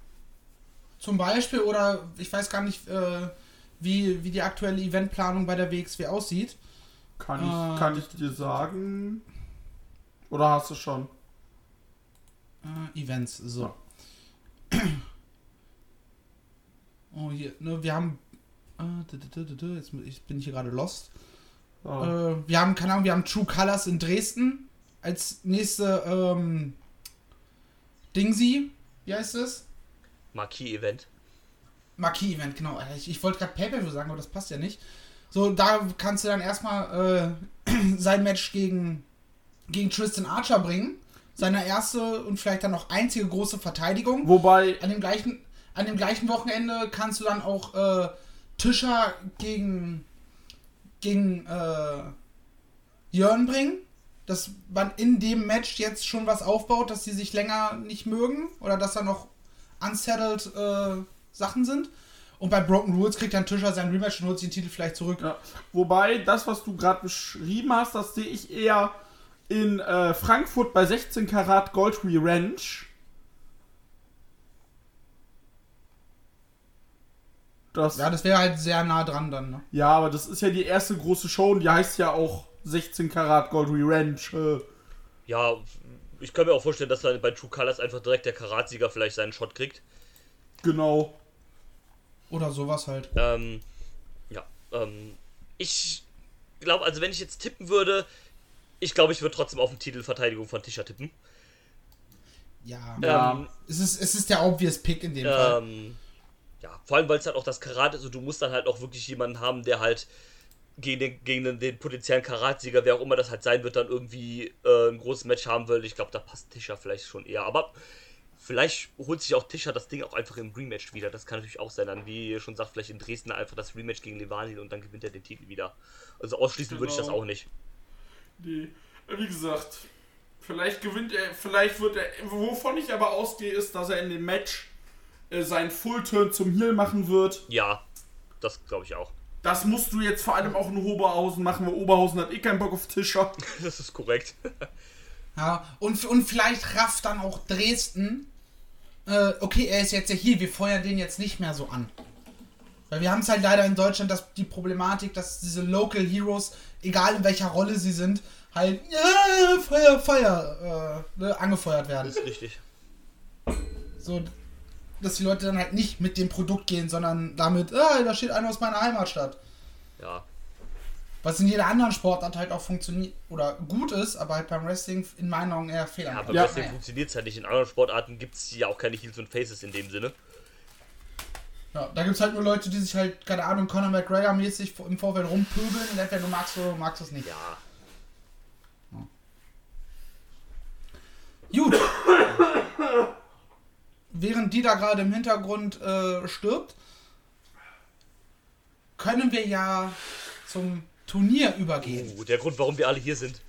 Zum Beispiel, oder ich weiß gar nicht, äh, wie, wie die aktuelle Eventplanung bei der WXW aussieht. Kann ich, Ah. kann ich dir sagen? Oder hast du schon? Äh, Events, so. [CLEARS THROAT] Oh, hier, ne, wir haben. Äh, jetzt ich bin ich hier gerade lost. Ja. Äh, wir haben, keine Ahnung, wir haben True Colors in Dresden als nächste ähm, Dingsy. Wie heißt es? Marquis-Event. Marquis-Event, genau. Ich, ich wollte gerade Pay-Per-View sagen, aber das passt ja nicht. So, da kannst du dann erstmal äh, [CLEARS THROAT] sein Match gegen, gegen Tristan Archer bringen. Seine erste und vielleicht dann noch einzige große Verteidigung. Wobei, An dem gleichen, an dem gleichen Wochenende kannst du dann auch äh, Tischer gegen, gegen äh, Jörn bringen. Dass man in dem Match jetzt schon was aufbaut, dass sie sich länger nicht mögen oder dass da noch unsettled äh, Sachen sind. Und bei Broken Rules kriegt dann Tischer sein Rematch und holt sich den Titel vielleicht zurück. ja, wobei das, was du gerade beschrieben hast, das sehe ich eher in äh, Frankfurt bei 16 Karat Gold Revenge. Das, Ja, das wäre halt sehr nah dran dann. Ne? ja, aber das ist ja die erste große Show und die heißt ja auch 16 Karat Gold Revenge. Äh, Ja, ich kann mir auch vorstellen, dass dann bei True Colors einfach direkt der Karatsieger vielleicht seinen Shot kriegt. genau. Oder sowas halt. Ähm, ja, ähm, ich glaube, also wenn ich jetzt tippen würde, ich glaube, ich würde trotzdem auf den Titel Verteidigung von Tischer tippen. Ja. Ja. Ähm, Es, ist, es ist der obvious Pick in dem Fall. ähm, ja, vor allem, weil es halt auch das Karat ist und du musst dann halt auch wirklich jemanden haben, der halt gegen den, gegen den, den potenziellen Karatsieger, wer auch immer das halt sein wird, dann irgendwie äh, ein großes Match haben will. Ich glaube, da passt Tischer vielleicht schon eher. Aber vielleicht holt sich auch Tischer das Ding auch einfach im Rematch wieder. Das kann natürlich auch sein. Dann, wie ihr schon sagt, vielleicht in Dresden einfach das Rematch gegen Levanil und dann gewinnt er den Titel wieder. Also ausschließen würde ich das Genau. auch nicht. Die, wie gesagt, vielleicht gewinnt er, vielleicht wird er, wovon ich aber ausgehe, ist, dass er in dem Match äh, seinen Full-Turn zum Heal machen wird. Ja, das glaube ich auch. Das musst du jetzt vor allem auch in Oberhausen machen, weil Oberhausen hat eh keinen Bock auf Tischer. [LAUGHS] Das ist korrekt. [LAUGHS] Ja, und, und vielleicht rafft dann auch Dresden. Äh, okay, er ist jetzt ja hier, wir feuern den jetzt nicht mehr so an. Weil wir haben es halt leider in Deutschland dass die Problematik, dass diese Local Heroes, egal in welcher Rolle sie sind, halt ja, Feuer, Feuer äh, ne, angefeuert werden. Das ist richtig. So, dass die Leute dann halt nicht mit dem Produkt gehen, sondern damit, ah, da steht einer aus meiner Heimatstadt. Ja. Was in jeder anderen Sportart halt auch funktioniert oder gut ist, aber halt beim Wrestling in meinen Augen eher Fehler. Ja, aber Ja. deswegen funktioniert es halt nicht. In anderen Sportarten gibt es ja auch keine Heels und Faces in dem Sinne. Ja, da gibt es halt nur Leute, die sich halt, keine Ahnung, Conor McGregor mäßig im Vorfeld rumpöbeln und entweder du magst oder du magst es nicht. Ja. Gut. [COUGHS] [COUGHS] Während die da gerade im Hintergrund äh, stirbt, können wir ja zum Turnier übergehen. Uh, der Grund, warum wir alle hier sind.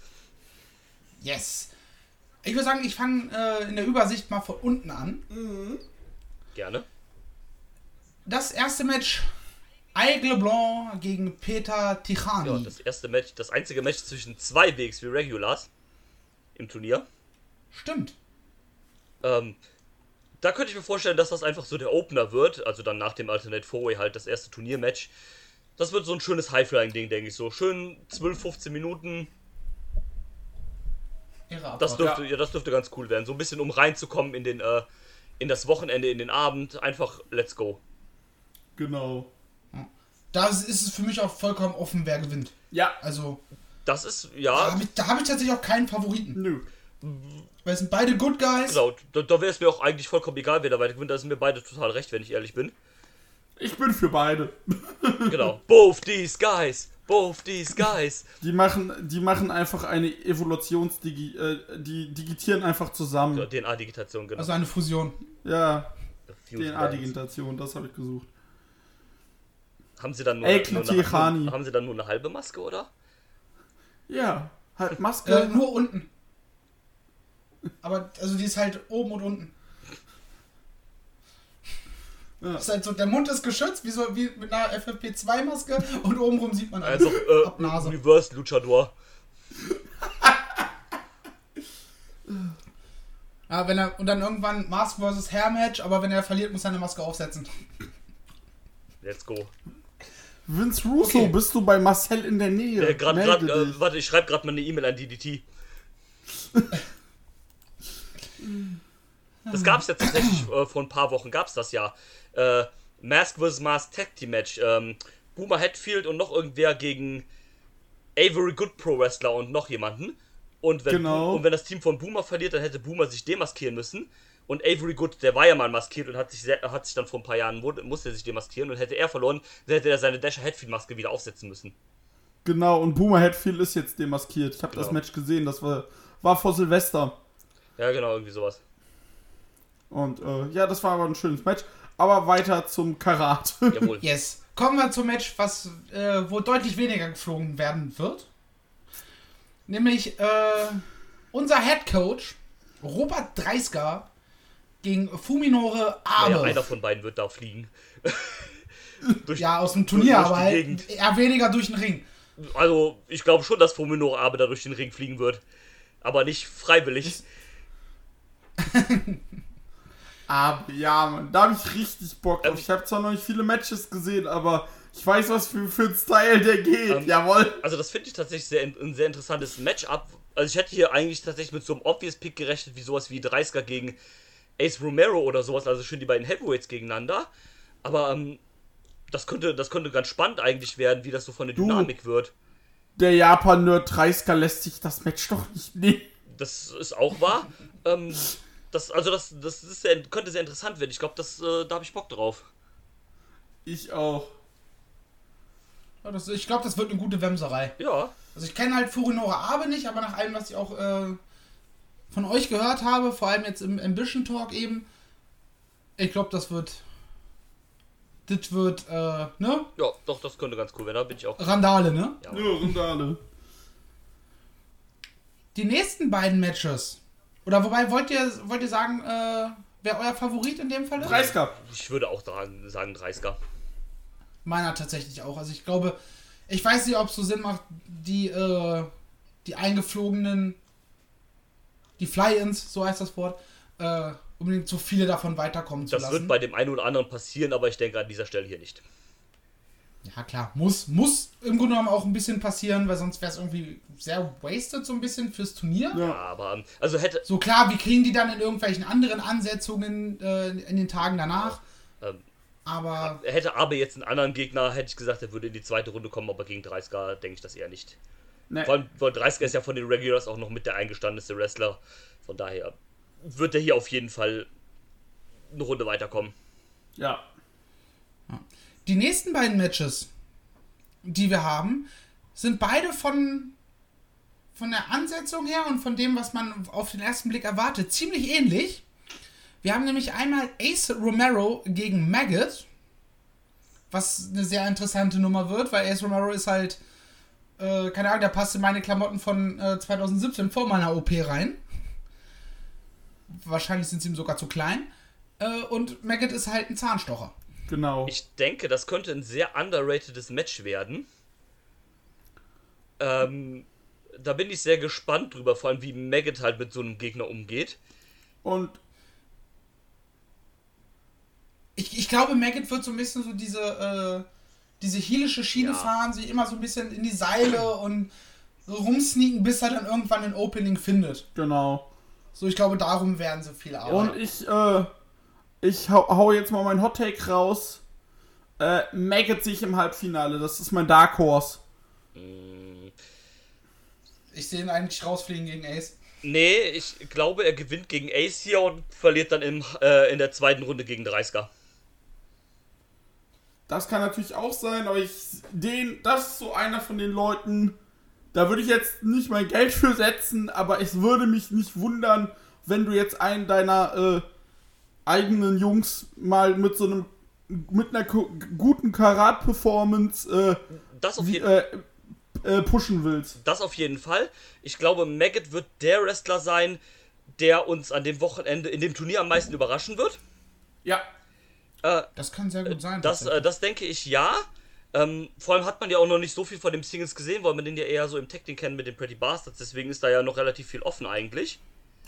Yes. Ich würde sagen, ich fange äh, in der Übersicht mal von unten an. Gerne. Das erste Match Aigle Blanc gegen Peter Tichani. Ja, das erste Match, das einzige Match zwischen zwei WXW Regulars im Turnier. Stimmt. Ähm, da könnte ich mir vorstellen, dass das einfach so der Opener wird. Also dann nach dem Alternate Four-Way halt das erste Turniermatch. Das wird so ein schönes High-Flying-Ding, denke ich so. Schön 12, 15 Minuten. Ihre Das dürfte, ja. das dürfte ganz cool werden. So ein bisschen um reinzukommen in den, äh, in das Wochenende, in den Abend. Einfach let's go. Genau. Da ist es für mich auch vollkommen offen, wer gewinnt. Ja. Also, Das ist, da ja, habe ich, da hab ich tatsächlich auch keinen Favoriten. Nö. Weil es sind beide Good Guys. genau. Da, da wäre es mir auch eigentlich vollkommen egal, wer da weiter gewinnt. Da sind mir beide total recht, wenn ich ehrlich bin. Ich bin für beide. [LAUGHS] Genau. Both these guys. Both these guys. Die machen, die machen einfach eine Evolutionsdigi, äh, die digitieren einfach Ja, zusammen. DNA-Digitation, genau. Also eine Fusion. Ja. DNA-Digitation, das habe ich gesucht. Haben sie dann nur, Ey, nur, eine, haben sie dann nur eine halbe Maske, oder? Ja, halt [LAUGHS] Maske. Äh, nur unten. Aber, also die ist halt oben und unten. Ja. Ist halt so, der Mund ist geschützt, wie, so, wie mit einer FFP2-Maske und obenrum sieht man Also alles. Ab äh, Nase. Reverse Luchador. [LAUGHS] Ja, wenn er, und dann irgendwann Mask vs. Hair Match, aber wenn er verliert, muss er eine Maske aufsetzen. Let's go. Vince Russo, Okay. bist du bei Marcel in der Nähe? Äh, grad, grad, äh, warte, ich schreibe gerade mal eine E-Mail an DDT. [LAUGHS] Das gab es ja tatsächlich äh, vor ein paar Wochen, gab es das ja. Äh, Mask vs. Mask Tag Team Match. Ähm, Boomer Hatfield und noch irgendwer gegen Avery Good Pro Wrestler und noch jemanden. Und wenn, Genau. und wenn das Team von Boomer verliert, dann hätte Boomer sich demaskieren müssen. Und Avery Good, der war ja mal maskiert und hat sich, sehr, hat sich dann vor ein paar Jahren, musste sich demaskieren und hätte er verloren, dann hätte er seine Dasher Hatfield Maske wieder aufsetzen müssen. Genau, und Boomer Hatfield ist jetzt demaskiert. Ich habe das Genau. Match gesehen, das war, war vor Silvester. Ja, genau, irgendwie sowas. Und äh, ja, das war aber ein schönes Match. Aber weiter zum Karat. [LAUGHS] Jawohl. Yes. Kommen wir zum Match, was äh, wo deutlich weniger geflogen werden wird. Nämlich äh, unser Head Coach Robert Dreisker gegen Fuminore Abe. Ja, einer von beiden wird da fliegen. [LAUGHS] durch, Ja, aus dem Turnier, durch aber halt eher weniger durch den Ring. Also, ich glaube schon, dass Fuminore Abe da durch den Ring fliegen wird. Aber nicht freiwillig. [LAUGHS] aber ja, Mann, da habe ich richtig Bock drauf. Ähm, ich habe zwar noch nicht viele Matches gesehen, aber ich weiß, was für, für ein Style der geht. Ähm, Jawohl. Also, das finde ich tatsächlich sehr, ein sehr interessantes Matchup. Also, ich hätte hier eigentlich tatsächlich mit so einem Obvious Pick gerechnet, wie sowas wie 30er gegen Ace Romero oder sowas. Also, schön die beiden Heavyweights gegeneinander. Aber, ähm, das könnte, das könnte ganz spannend eigentlich werden, wie das so von der Du. Dynamik wird. Der Japan-Nerd Dreisker lässt sich das Match doch nicht nehmen. Das ist auch wahr. ähm, das, also, das, das ist sehr, könnte sehr interessant werden. Ich glaube, das, äh, da habe ich Bock drauf. Ich auch. Ja, das, ich glaube, das wird eine gute Wemserei. Ja. Also ich kenne halt Furinore Abe nicht, aber nach allem, was ich auch äh, von euch gehört habe, vor allem jetzt im Ambition Talk eben, ich glaube, das wird. Das wird, äh, ne? Ja, doch, das könnte ganz cool werden. Da bin ich auch. Randale, ne? Ja. Ja, Randale. Die nächsten beiden Matches. Oder wobei, wollt ihr, wollt ihr sagen, äh, wer euer Favorit in dem Fall ist? Dreisker. Ich würde auch sagen, sagen 30er. Meiner tatsächlich auch. Also ich glaube, ich weiß nicht, ob es so Sinn macht, die, äh, die eingeflogenen, die Fly-Ins, so heißt das Wort, äh, unbedingt so viele davon weiterkommen zu Das lassen. wird bei dem einen oder anderen passieren, aber ich denke an dieser Stelle hier nicht. Ja, klar, muss, muss im Grunde genommen auch ein bisschen passieren, weil sonst wäre es irgendwie sehr wasted so ein bisschen fürs Turnier. Ja, aber also hätte So klar, wir kriegen die dann in irgendwelchen anderen Ansetzungen äh, in den Tagen danach. Ähm, Aber hätte Abe jetzt einen anderen Gegner, hätte ich gesagt, er würde in die zweite Runde kommen, aber gegen 30er denke ich das eher nicht. Nee. Vor allem, weil 30er ist ja von den Regulars auch noch mit der eingestandenste Wrestler. Von daher wird er hier auf jeden Fall eine Runde weiterkommen. Ja. Die nächsten beiden Matches, die wir haben, sind beide von, von der Ansetzung her und von dem, was man auf den ersten Blick erwartet, ziemlich ähnlich. Wir haben nämlich einmal Ace Romero gegen Maggot, was eine sehr interessante Nummer wird, weil Ace Romero ist halt, äh, keine Ahnung, der passt in meine Klamotten von äh, 2017 vor meiner OP rein. Wahrscheinlich sind sie ihm sogar zu klein. Äh, und Maggot ist halt ein Zahnstocher. Genau. Ich denke, das könnte ein sehr underratedes Match werden. Ähm, da bin ich sehr gespannt drüber, vor allem wie Maggot halt mit so einem Gegner umgeht. Und Ich, ich glaube, Maggot wird so ein bisschen so diese, äh, diese heelische Schiene Ja. fahren, sich immer so ein bisschen in die Seile und so rumsneaken, bis er dann irgendwann ein Opening findet. genau. So, ich glaube, darum werden sie viel arbeiten. Und ich, äh, ich hau, hau jetzt mal mein Hot Take raus. Äh, Maggot sich im Halbfinale. Das ist mein Dark Horse. Ich sehe ihn eigentlich rausfliegen gegen Ace. Nee, ich glaube, er gewinnt gegen Ace hier und verliert dann im, äh, in der zweiten Runde gegen 30er. Das kann natürlich auch sein, aber ich den, das ist so einer von den Leuten, da würde ich jetzt nicht mein Geld für setzen, aber es würde mich nicht wundern, wenn du jetzt einen deiner äh, eigenen Jungs mal mit so einem mit einer guten Karat-Performance äh, Das auf, wie- jeden, äh, äh, pushen willst. das auf jeden Fall. Ich glaube, Maggot wird der Wrestler sein, der uns an dem Wochenende in dem Turnier am meisten überraschen wird. Ja, Äh, Das kann sehr gut sein. Das, äh, das denke ich ja. Ähm, vor allem hat man ja auch noch nicht so viel von dem Singles gesehen, weil man den ja eher so im Tag-Team kennt mit den Pretty Bastards. Deswegen ist da ja noch relativ viel offen eigentlich.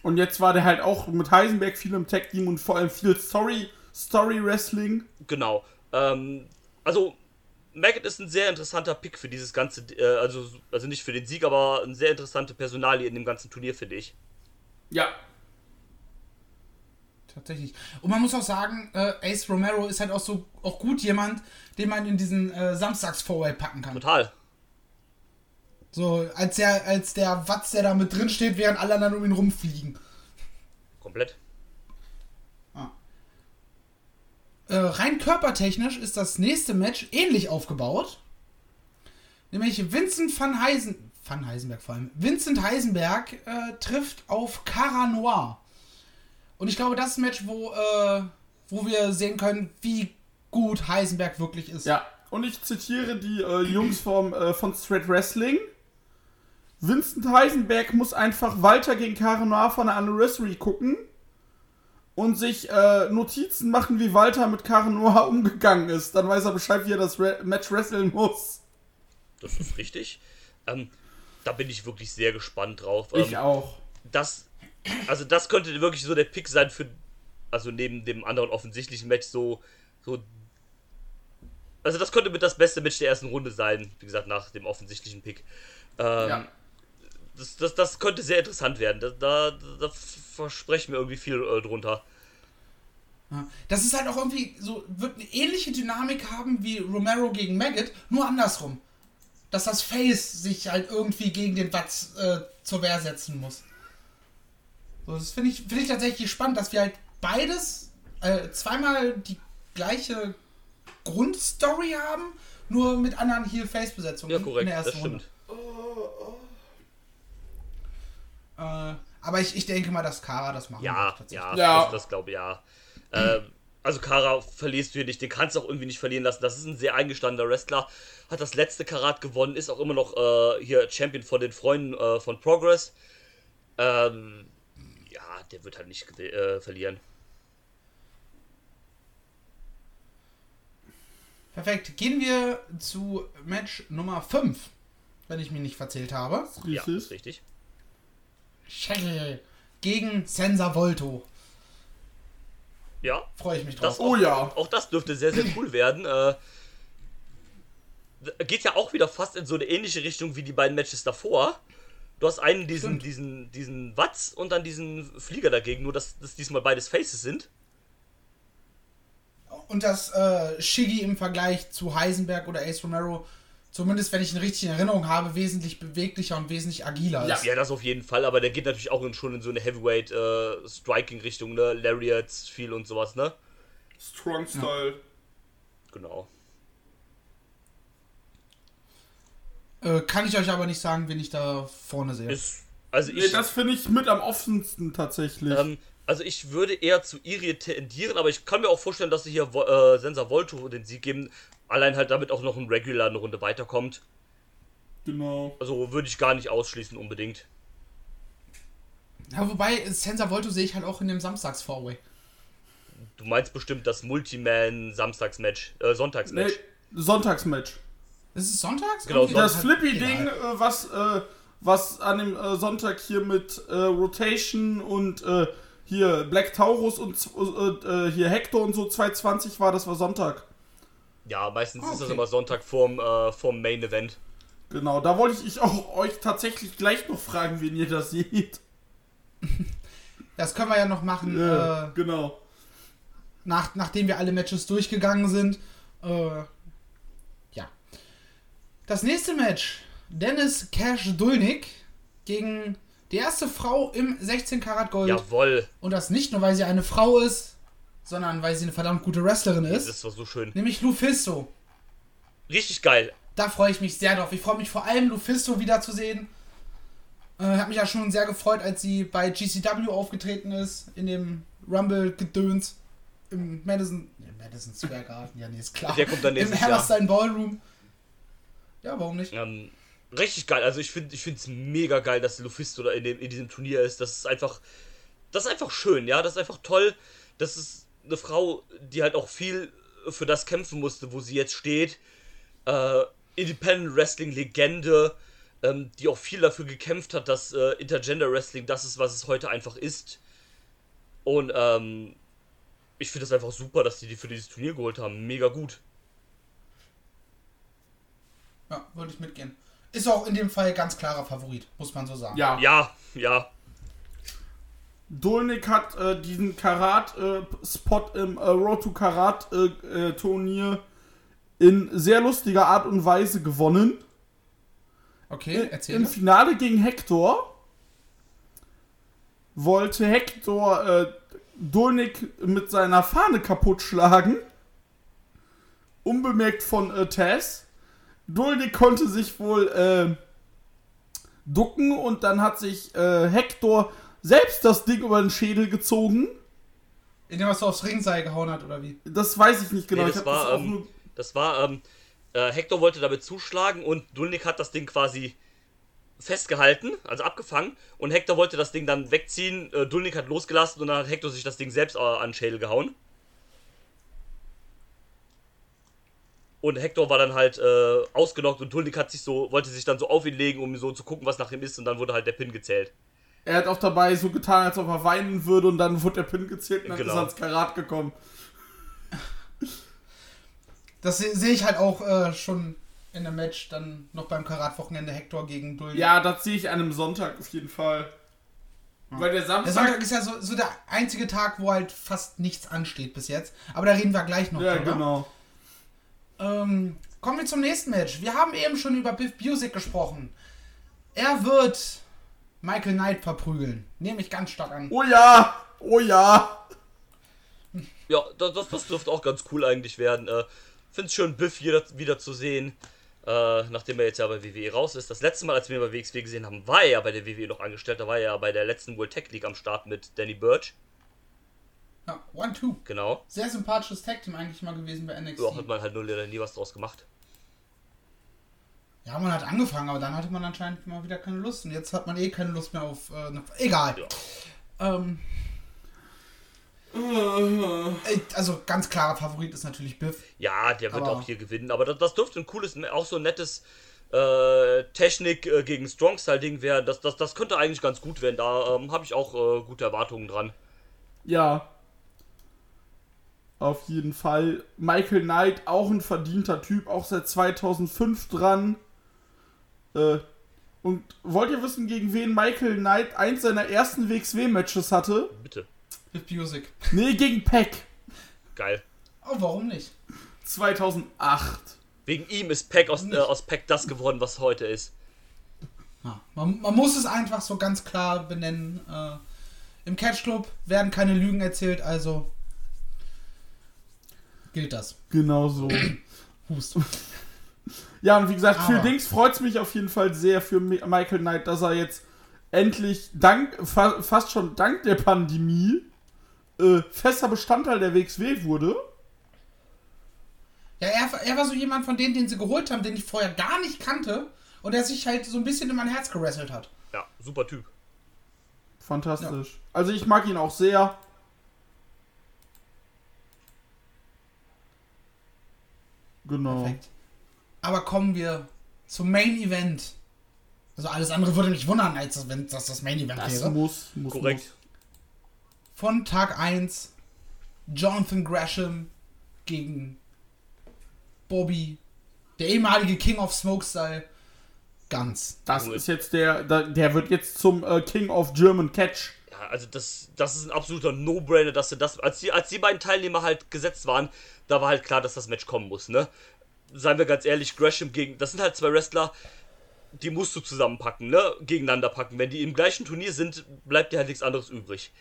Und jetzt war der halt auch mit Heisenberg viel im Tag-Team und vor allem viel Story, Story-Wrestling. Genau. Ähm, also, Maggot ist ein sehr interessanter Pick für dieses ganze, äh, also, also nicht für den Sieg, aber ein sehr interessante Personalie in dem ganzen Turnier, finde ich. Ja, Tatsächlich. Und man muss auch sagen, äh, Ace Romero ist halt auch so auch gut jemand, den man in diesen äh, samstags packen kann. Total. So, als der, als der Watz, der da mit drin steht, während alle anderen um ihn rumfliegen. Komplett. Äh, rein körpertechnisch ist das nächste Match ähnlich aufgebaut. Nämlich Vincent van Heisen. Van Heisenberg vor allem. Vincent Heisenberg äh, trifft auf Cara Noir. Und ich glaube, das ist ein Match, wo, äh, wo wir sehen können, wie gut Heisenberg wirklich ist. Ja, und ich zitiere die äh, Jungs vom, äh, von Straight Wrestling. Vincent Heisenberg muss einfach Walter gegen Karen Noir von der Anniversary gucken und sich äh, Notizen machen, wie Walter mit Karen Noir [LAUGHS] umgegangen ist. Dann weiß er Bescheid, wie er das Re Match wresteln muss. Das ist richtig. Ähm, da bin ich wirklich sehr gespannt drauf. Ich Ähm, auch. das, also das könnte wirklich so der Pick sein für, also neben dem anderen offensichtlichen Match so, so, also das könnte mit das beste Match der ersten Runde sein, wie gesagt, nach dem offensichtlichen Pick. Ähm, Ja. Das, das, das könnte sehr interessant werden. Da, da, da versprechen wir irgendwie viel äh, drunter. Ja. Das ist halt auch irgendwie so, wird eine ähnliche Dynamik haben wie Romero gegen Maggot, nur andersrum. Dass das Face sich halt irgendwie gegen den Watz äh, zur Wehr setzen muss. So, das finde ich, find ich tatsächlich spannend, dass wir halt beides, äh, zweimal die gleiche Grundstory haben, nur mit anderen Heel-Face-Besetzungen Ja, in korrekt, der ersten das Runde. Äh, aber ich, ich denke mal, dass Kara das machen Ja, wird, ja, Ja. das, das glaube ich ja. Ähm, also Kara verlierst du hier nicht, den kannst du auch irgendwie nicht verlieren lassen. Das ist ein sehr eingestandener Wrestler, hat das letzte Karat gewonnen, ist auch immer noch äh, hier Champion von den Freunden äh, von Progress. Ähm, ja, der wird halt nicht äh, verlieren. Perfekt. Gehen wir zu Match Nummer 5, wenn ich mich nicht verzählt habe. Ja, ist richtig. Shaggy gegen Sensa Volto. Ja, Freue ich mich drauf. das Oh auch, ja. auch das dürfte sehr, sehr cool werden. Äh, geht ja auch wieder fast in so eine ähnliche Richtung wie die beiden Matches davor. Du hast einen diesen, Stimmt. diesen, diesen Watz und dann diesen Flieger dagegen, nur dass das diesmal beides Faces sind. Und dass äh, Shiggy im Vergleich zu Heisenberg oder Ace Romero, zumindest wenn ich ihn richtig in Erinnerung habe, wesentlich beweglicher und wesentlich agiler Ja. ist. Ja, das auf jeden Fall, aber der geht natürlich auch in, schon in so eine Heavyweight äh, ne? Lariats viel und sowas, ne? Strong Style. Genau. Äh, kann ich euch aber nicht sagen, wen ich da vorne sehe. Ist, also Nee, ich, das finde ich mit am offensten tatsächlich. ähm, also ich würde eher zu Irie tendieren, aber ich kann mir auch vorstellen, dass sie hier äh, Sensa Volto den Sieg geben, allein halt damit auch noch ein Regular eine Runde weiterkommt. genau. Also würde ich gar nicht ausschließen unbedingt. Ja, wobei, Sensa Volto sehe ich halt auch in dem Samstags-Vorway. Du meinst bestimmt das Multiman Samstagsmatch, äh, Sonntagsmatch. Nee, Sonntagsmatch. Ist es sonntags? Genau, Irgendwie? Das Flippy-Ding, egal. äh, was, äh, was an dem äh, Sonntag hier mit äh, Rotation und äh, hier Black Taurus und äh, äh, hier Hector und so 220 war, das war Sonntag. Ja, meistens ist das Okay. immer Sonntag vorm, äh, vorm Main Event. Genau, da wollte ich auch euch tatsächlich gleich noch fragen, wen ihr das seht. [LAUGHS] Das können wir ja noch machen, Ja, äh, genau. nach, nachdem wir alle Matches durchgegangen sind. Äh, ja. Das nächste Match. Dennis Cash Dulnik gegen die erste Frau im 16 Karat Gold. Jawoll, Und das nicht nur, weil sie eine Frau ist, sondern weil sie eine verdammt gute Wrestlerin ist. das war so schön. Nämlich Lufisto. Richtig geil. Da freue ich mich sehr drauf. Ich freue mich vor allem, Lufisto wiederzusehen. Äh, hat mich ja schon sehr gefreut, als sie bei GCW aufgetreten ist, in dem Rumble-Gedöns. Im Madison, nee, Madison Square Garden, ja, nee, ist klar. Der kommt dann Im nächstes. Hammerstein Ballroom. Ja, warum nicht? Ähm, richtig geil. Also ich finde es mega geil, dass Lufisto da in, dem, in diesem Turnier ist. Das ist einfach. Das ist einfach schön, ja. Das ist einfach toll. Das ist eine Frau, die halt auch viel für das kämpfen musste, wo sie jetzt steht. Äh, Independent Wrestling Legende, ähm, die auch viel dafür gekämpft hat, dass äh, Intergender Wrestling das ist, was es heute einfach ist. Und ähm, ich finde es einfach super, dass die die für dieses Turnier geholt haben. Mega gut. Ja, würde ich mitgehen. Ist auch in dem Fall ganz klarer Favorit, muss man so sagen. Ja, Ja, ja. Dolnik hat äh, diesen Karat-Spot im äh, Road to Karat-Turnier in sehr lustiger Art und Weise gewonnen. Okay, erzähl. Im Finale gegen Hector wollte Hector äh, Dolnik mit seiner Fahne kaputt schlagen. Unbemerkt von äh, Taz. Dolnik konnte sich wohl äh, ducken und dann hat sich äh, Hector selbst das Ding über den Schädel gezogen. Indem er so aufs Ringseil gehauen hat, oder wie? Das weiß ich nicht genau. Nee, ich das, hab war, auch ähm, das war, ähm, äh, Hector wollte damit zuschlagen und Dulnik hat das Ding quasi festgehalten, also abgefangen. Und Hector wollte das Ding dann wegziehen. Äh, Dulnik hat losgelassen und dann hat Hector sich das Ding selbst äh, an den Schädel gehauen. Und Hector war dann halt äh, ausgenockt und Dulnik hat sich so, wollte sich dann so auf ihn legen, um so zu gucken, was nach ihm ist. Und dann wurde halt der Pin gezählt. Er hat auch dabei so getan, als ob er weinen würde und dann wurde der Pin gezählt und dann Genau. ist er ins Karat gekommen. Das se- sehe ich halt auch äh, schon in einem Match, dann noch beim Karat-Wochenende Hector gegen Dulnik. Ja, das sehe ich an einem Sonntag auf jeden Fall. Weil der Der Samstag. Sonntag ist ja so, so der einzige Tag, wo halt fast nichts ansteht bis jetzt. Aber da reden wir gleich noch ja, drüber. genau. Ähm, kommen wir zum nächsten Match. Wir haben eben schon über Biff Busick gesprochen. Er wird Michael Knight verprügeln. Nehme ich ganz stark an. Oh ja! Oh ja! Ja, das, das, das dürfte auch ganz cool eigentlich werden. Äh, Finde es schön, Biff wieder, wieder zu sehen, äh, nachdem er jetzt ja bei WWE raus ist. Das letzte Mal, als wir ihn bei WXW gesehen haben, war er ja bei der WWE noch angestellt. Da war er ja bei der letzten World Tech League am Start mit Danny Burch. Ja, one, two. Genau. Sehr sympathisches Tag-Team eigentlich mal gewesen bei NXT. Ja, hat man halt nur leider nie was draus gemacht. Ja, man hat angefangen, aber dann hatte man anscheinend mal wieder keine Lust. Und jetzt hat man eh keine Lust mehr auf. Äh, eine- egal. Ja. Ähm, Äh, Also ganz klarer Favorit ist natürlich Biff. Ja, der wird Aber- auch hier gewinnen, aber das, das dürfte ein cooles, auch so ein nettes äh, Technik äh, gegen Strong-Style-Ding werden. Das, das, das könnte eigentlich ganz gut werden. Da ähm, habe ich auch äh, gute Erwartungen dran. Ja. Auf jeden Fall. Michael Knight, auch ein verdienter Typ, auch seit 2005 dran. Äh, und wollt ihr wissen, gegen wen Michael Knight eins seiner ersten WXW-Matches hatte? Bitte. Biff Music. Nee, gegen Peck. Geil. Oh, warum nicht? 2008. Wegen ihm ist Pack aus, äh, aus Pack das geworden, was heute ist. Ja, man, man muss es einfach so ganz klar benennen. Äh, Im Catch Club werden keine Lügen erzählt, also gilt das. Genau so. [CLEARS THROAT] Hust. Ja, und wie gesagt, für Aber- Dings freut es mich auf jeden Fall sehr für Mi- Michael Knight, dass er jetzt endlich dank, fa fast schon dank der Pandemie äh, fester Bestandteil der WXW wurde. Ja, er, er war so jemand von denen, den sie geholt haben, den ich vorher gar nicht kannte und der sich halt so ein bisschen in mein Herz gerasselt hat. Ja, super Typ. Fantastisch. Also ich mag ihn auch sehr. Genau. Perfekt. Aber kommen wir zum Main Event. Also alles andere würde mich wundern, als das, wenn das das Main Event Das wäre. muss, muss, Korrekt. Von Tag 1 Jonathan Gresham gegen Bobby, der ehemalige King of Smokestyle. Ganz. Das ist jetzt der, der, der wird jetzt zum äh, King of German Catch. Ja, also das, das ist ein absoluter No-Brainer, dass sie das, als die, als die beiden Teilnehmer halt gesetzt waren, da war halt klar, dass das Match kommen muss, ne? Seien wir ganz ehrlich, Gresham gegen, das sind halt zwei Wrestler, die musst du zusammenpacken, ne? Gegeneinander packen. Wenn die im gleichen Turnier sind, bleibt dir halt nichts anderes übrig.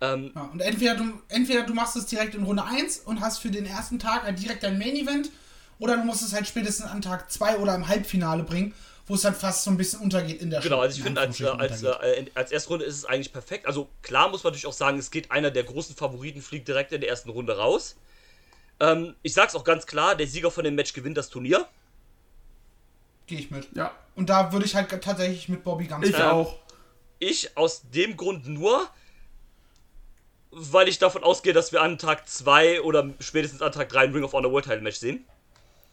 Ähm, Ja, und entweder du, entweder du machst es direkt in Runde 1 und hast für den ersten Tag halt direkt dein Main Event, oder du musst es halt spätestens an Tag 2 oder im Halbfinale bringen, wo es dann fast so ein bisschen untergeht in der Genau, also ich In finde, als, äh, als, äh, als erste Runde ist es eigentlich perfekt. Also klar muss man natürlich auch sagen, es geht einer der großen Favoriten, fliegt direkt in der ersten Runde raus. Ähm, ich sag's auch ganz klar, der Sieger von dem Match gewinnt das Turnier. Gehe ich mit. Ja, Und da würde ich halt tatsächlich mit Bobby ganz ich klar- auch. Ich aus dem Grund nur, weil ich davon ausgehe, dass wir an Tag 2 oder spätestens an Tag 3 ein Ring of Honor World Title Match sehen.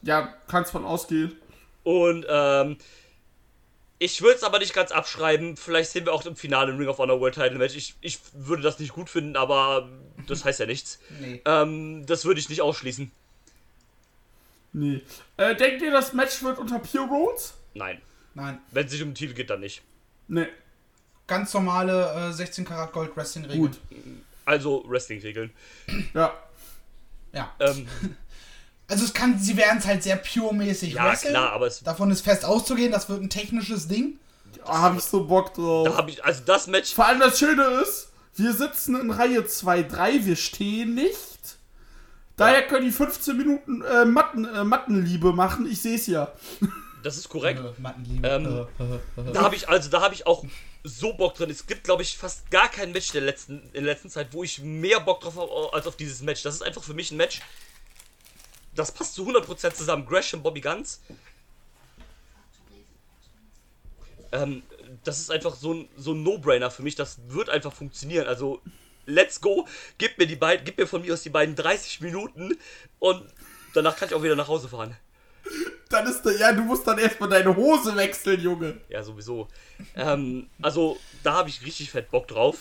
Ja, kannst von ausgehen. Und ähm, ich würde es aber nicht ganz abschreiben. Vielleicht sehen wir auch im Finale ein Ring of Honor World Title Match. Ich, ich würde das nicht gut finden, aber das heißt ja nichts. [LAUGHS] Nee. Ähm, das würde ich nicht ausschließen. Nee. Äh, denkt ihr, das Match wird unter Pure Rules? Nein. Nein. Wenn es sich um den Titel geht, dann nicht. Nee. Ganz normale äh, 16 Karat Gold Wrestling Regeln. Gut. Also Wrestling-Regeln. Ja. Ja. Ähm, [LAUGHS] Also es kann, sie werden es halt sehr pure-mäßig ja, wresteln. klar, aber es, Davon ist fest auszugehen, das wird ein technisches Ding. Da hab ich so Bock drauf. da habe ich, also das Match, Vor allem das Schöne ist, wir sitzen in Reihe 2, 3, wir stehen nicht. Daher können die 15 Minuten äh, Matten, äh, Mattenliebe machen, ich sehe es ja. [LAUGHS] das ist korrekt. Äh, Mattenliebe. Ähm, äh, äh, äh. Da habe ich also, da habe ich auch so Bock drin. Es gibt, glaube ich, fast gar kein Match der letzten, in der letzten Zeit, wo ich mehr Bock drauf habe als auf dieses Match. Das ist einfach für mich ein Match. Das passt zu 100% zusammen. Gresham, Bobby Guns. Ähm, das ist einfach so ein, so ein No-Brainer für mich. Das wird einfach funktionieren. Also, let's go. Gib mir die beiden, gib mir von mir aus die beiden 30 Minuten und danach kann ich auch wieder nach Hause fahren. Dann ist da, ja, du musst dann erstmal deine Hose wechseln, Junge. Ja, sowieso. Ähm, also, da habe ich richtig fett Bock drauf.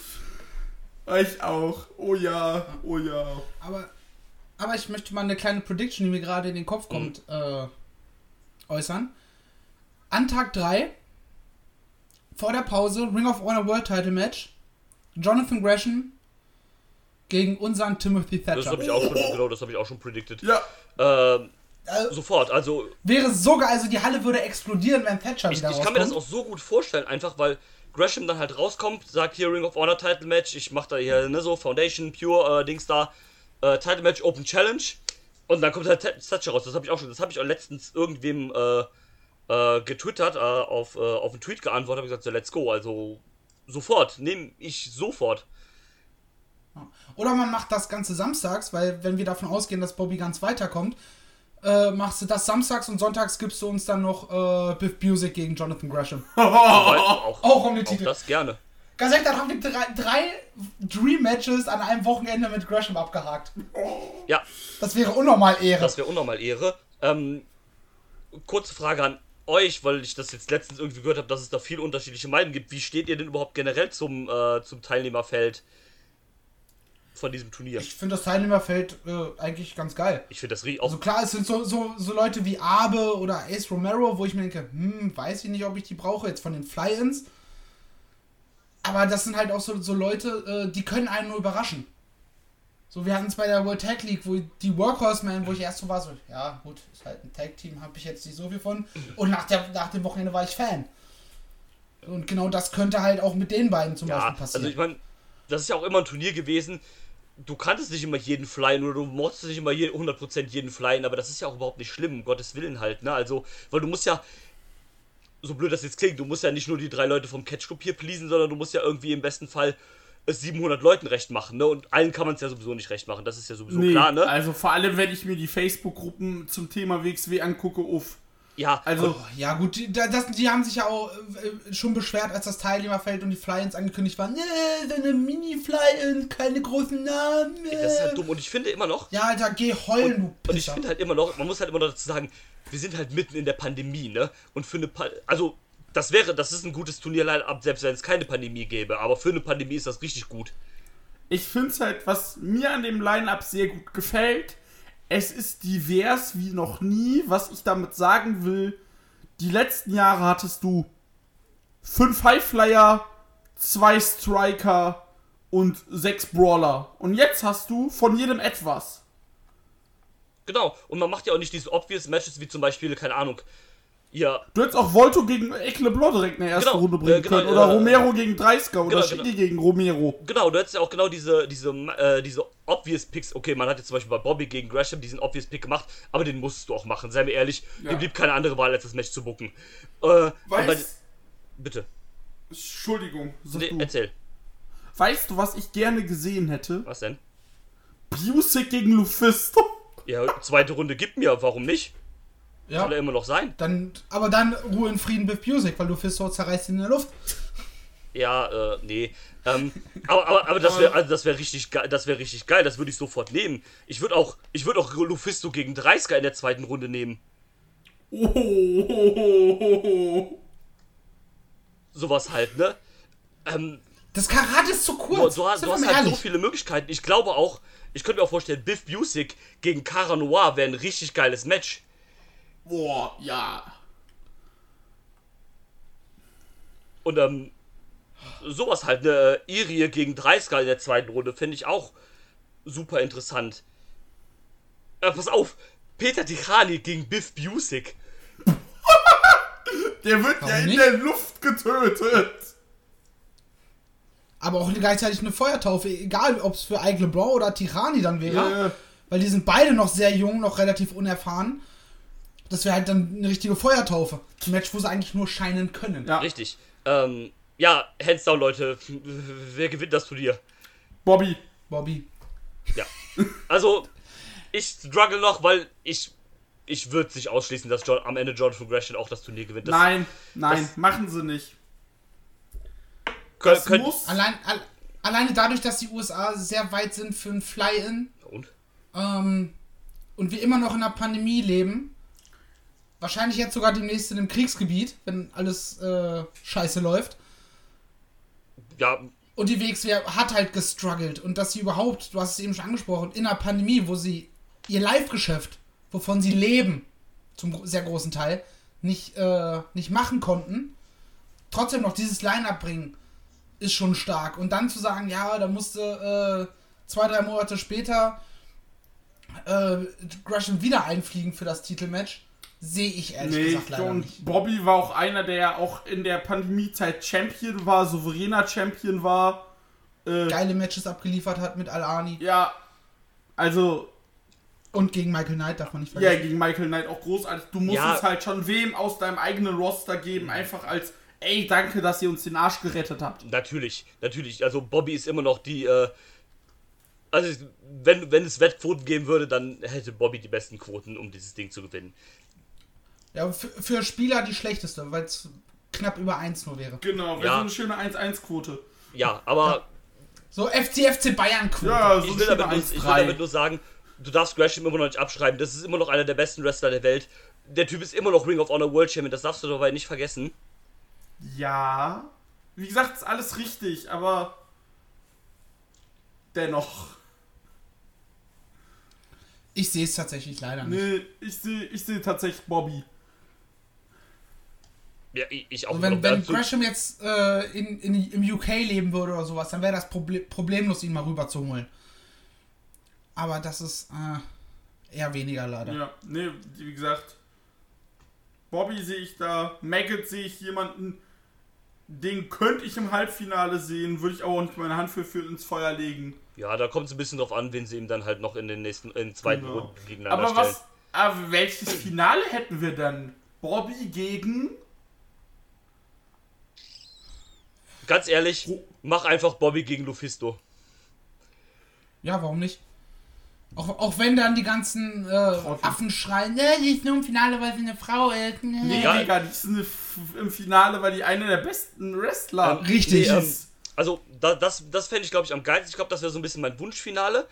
Ich auch. Oh ja, oh ja. Aber, aber ich möchte mal eine kleine Prediction, die mir gerade in den Kopf kommt, äh, äußern. An Tag 3, vor der Pause, Ring of Honor World Title Match, Jonathan Gresham gegen unseren Timothy Das Thatcher. habe ich auch schon, genau, das habe ich auch schon predicted. Ja, Ähm, Äh, sofort, also wäre so geil, also die Halle würde explodieren, wenn Thatcher ich, wieder ich kann mir das auch so gut vorstellen, einfach weil Gresham dann halt rauskommt, sagt hier Ring of Honor Title Match, ich mache da hier ne, so Foundation, Pure, äh, Dings da, äh, Title Match, Open Challenge und dann kommt halt Th- Thatcher raus. Das habe ich auch schon, das habe ich auch letztens irgendwem äh, äh, getwittert, äh, auf, äh, auf einen Tweet geantwortet, habe gesagt, so let's go, also sofort, nehme ich sofort. Oder man macht das Ganze samstags, weil wenn wir davon ausgehen, dass Bobby ganz weiterkommt, äh, machst du das samstags und sonntags gibst du uns dann noch äh, Biff Music gegen Jonathan Gresham. [LAUGHS] Weil auch, Auch um den auch Titel. das gerne. Dann haben wir drei, drei Dream-Matches an einem Wochenende mit Gresham abgehakt. Ja, Das wäre unnormal Ehre. das wäre unnormal Ehre. Ähm, kurze Frage an euch, weil ich das jetzt letztens irgendwie gehört habe, dass es da viele unterschiedliche Meinungen gibt. Wie steht ihr denn überhaupt generell zum, äh, zum Teilnehmerfeld von diesem Turnier? ich finde das Teilnehmerfeld äh, eigentlich ganz geil. Ich finde das auch Also klar, es sind so, so, so Leute wie Abe oder Ace Romero, wo ich mir denke, hm, weiß ich nicht, ob ich die brauche, jetzt von den Fly-Ins. Aber das sind halt auch so, so Leute, äh, die können einen nur überraschen. So, wir hatten es bei der World Tag League, wo die Workhorsemen, wo ich erst so war, so, ja, gut, ist halt ein Tag-Team, habe ich jetzt nicht so viel von. Und nach, der, nach dem Wochenende war ich Fan. Und genau das könnte halt auch mit den beiden zum Ja, Beispiel passieren. also ich meine, das ist ja auch immer ein Turnier gewesen. Du kanntest nicht immer jeden flyen oder du mochtest nicht immer je, 100% jeden flyen, aber das ist ja auch überhaupt nicht schlimm, um Gottes Willen halt, ne? Also, weil du musst ja, so blöd das jetzt klingt, du musst ja nicht nur die drei Leute vom Catch Club hier pleasen, sondern du musst ja irgendwie im besten Fall es 700 Leuten recht machen, ne? Und allen kann man es ja sowieso nicht recht machen, das ist ja sowieso Nee, klar, ne? Also vor allem, wenn ich mir die Facebook-Gruppen zum Thema WXW angucke, uff. Ja, Also, Ja, gut, die, da- das, die haben sich ja auch äh, schon beschwert, als das Teilnehmerfeld und die Fly-Ins angekündigt waren. Nee, deine Mini-Fly-Ins, keine großen Namen. das ist halt Äh. dumm und ich finde immer noch, Ja, Alter, geh heulen, du Und ich Pisser. finde halt immer noch, man muss halt immer noch dazu sagen, wir sind halt mitten in der Pandemie, ne? Und für eine pa also das wäre, das ist ein gutes Turnier-Line-Up, selbst wenn es keine Pandemie gäbe, aber für eine Pandemie ist das richtig gut. ich finde es halt, was mir an dem Line-Up sehr gut gefällt, es ist divers wie noch nie. Was ich damit sagen will, die letzten Jahre hattest du fünf Highflyer, zwei Striker und sechs Brawler. Und jetzt hast du von jedem etwas. Genau, und man macht ja auch nicht diese obvious Matches wie zum Beispiel, keine Ahnung, ihr, Du hättest auch Volto gegen Eckle-Blanc direkt in der ersten Genau, Runde bringen äh, genau, können. Oder äh, Romero gegen Dreisker oder genau, Shiggy genau. gegen Romero. genau, du hättest ja auch genau diese, diese, äh, diese obvious Picks, okay, man hat jetzt zum Beispiel bei Bobby gegen Gresham diesen obvious Pick gemacht, aber den musstest du auch machen, sei mir ehrlich, Ja. dir blieb keine andere Wahl, als das Match zu bucken. Äh, Weißt, bitte, Entschuldigung, sag nee, du. erzähl, Weißt du, was ich gerne gesehen hätte? was denn? Busek gegen Lufisto. [LAUGHS] Ja, zweite Runde gibt mir, warum nicht? Ja, Kann ja immer noch sein. dann, aber dann Ruhe in Frieden Biff Music, weil du Fisto zerreißt ihn in der Luft. Ja, äh, nee. Ähm, aber, aber, aber das wäre also das wäre richtig geil, das wäre richtig geil, das würde ich sofort nehmen. Ich würde auch, ich würde auch Lufisto gegen 30 in der zweiten Runde nehmen. Oh. Sowas halt, ne? Ähm, Das Karat ist zu du, kurz. du, du wir hast halt so ehrlich. viele Möglichkeiten. Ich glaube auch, ich könnte mir auch vorstellen, Biff Busick gegen Cara Noir wäre ein richtig geiles Match. Boah, ja. Und ähm, sowas halt, ne, Irie gegen 30 in der zweiten Runde finde ich auch super interessant. Äh, pass auf, Peter Tichani gegen Biff Busick. [LAUGHS] Der wird ja Warum in nicht? der Luft getötet. Aber auch gleichzeitig eine Feuertaufe, egal ob es für Aigle Blanc oder Tirani dann wäre. Äh, Weil die sind beide noch sehr jung, noch relativ unerfahren. Das wäre halt dann eine richtige Feuertaufe. Ein Match, wo sie eigentlich nur scheinen können. Ja. Richtig. Ähm, ja, hands down, Leute. Wer gewinnt das Turnier? Bobby. Bobby. Ja. Also, ich struggle noch, weil ich. Ich würde sich ausschließen, dass John, am Ende Jonathan Gresham auch das Turnier gewinnt. Das nein, nein, das- machen sie nicht. könnt, Das könnt, muss. Allein, al alleine dadurch, dass die USA sehr weit sind für ein Fly-In Und? ähm, und wir immer noch in einer Pandemie leben, wahrscheinlich jetzt sogar demnächst in einem Kriegsgebiet, wenn alles äh, scheiße läuft. Ja, Und die WXW hat halt gestruggelt. Und dass sie überhaupt, du hast es eben schon angesprochen, in einer Pandemie, wo sie ihr Live-Geschäft, wovon sie leben, zum sehr großen Teil, nicht, äh, nicht machen konnten, trotzdem noch dieses Line-Up bringen, ist schon stark. Und dann zu sagen, ja, da musste äh, zwei, drei Monate später äh, Gresham wieder einfliegen für das Titelmatch, sehe ich ehrlich Nee, gesagt leider und nicht. Bobby war auch einer, der auch in der Pandemiezeit Champion war, souveräner Champion war. Äh, Geile Matches abgeliefert hat mit Al-Ani ja, also und gegen Michael Knight, darf man nicht Ja, vergessen. gegen Michael Knight auch großartig. Du musst Ja. es halt schon wem aus deinem eigenen Roster geben, einfach als, ey, danke, dass ihr uns den Arsch gerettet habt. natürlich, natürlich. Also Bobby ist immer noch die, äh, also wenn, wenn es Wettquoten geben würde, dann hätte Bobby die besten Quoten, um dieses Ding zu gewinnen. Ja, für, für Spieler die schlechteste, weil es knapp über 1 nur wäre. Genau, wäre Ja. so eine schöne 1-1-Quote. Ja, aber So FC, FC Bayern Quote. Ja, so ich, will damit nur, ich will 1-3. damit nur sagen, du darfst Gresham immer noch nicht abschreiben. Das ist immer noch einer der besten Wrestler der Welt. Der Typ ist immer noch Ring of Honor World Champion, das darfst du dabei nicht vergessen. Ja. Wie gesagt, ist alles richtig, aber dennoch. Ich sehe es tatsächlich leider nicht. Nee, ich sehe ich seh tatsächlich Bobby. Ja, ich, auch. Also wenn, wenn. Gresham jetzt äh, in, in, im UK leben würde oder sowas, dann wäre das Proble problemlos, ihn mal rüber zu holen. Aber das ist äh, eher weniger leider. Ja, nee, wie gesagt. Bobby sehe ich da. Maggot sehe ich jemanden, den könnte ich im Halbfinale sehen, würde ich aber auch nicht meine Hand für, für ins Feuer legen. Ja, da kommt es ein bisschen drauf an, wen sie ihm dann halt noch in den nächsten, in den zweiten Genau. Runden gegeneinander Aber stellen. was, aber welches Finale hätten wir dann? Bobby gegen Ganz ehrlich, mach einfach Bobby gegen Lufisto. Ja, warum nicht? Auch, auch wenn dann die ganzen äh. Affen schreien, ne, die ist nur im Finale, weil sie eine Frau ist. Ne. Nee, Egal. Digga, die ist im Finale, weil die eine der besten Wrestler Ähm, Richtig. Nee, ähm, ist. also, da, das, das fände ich, glaube ich, am geilsten. Ich glaube, das wäre so ein bisschen mein Wunschfinale.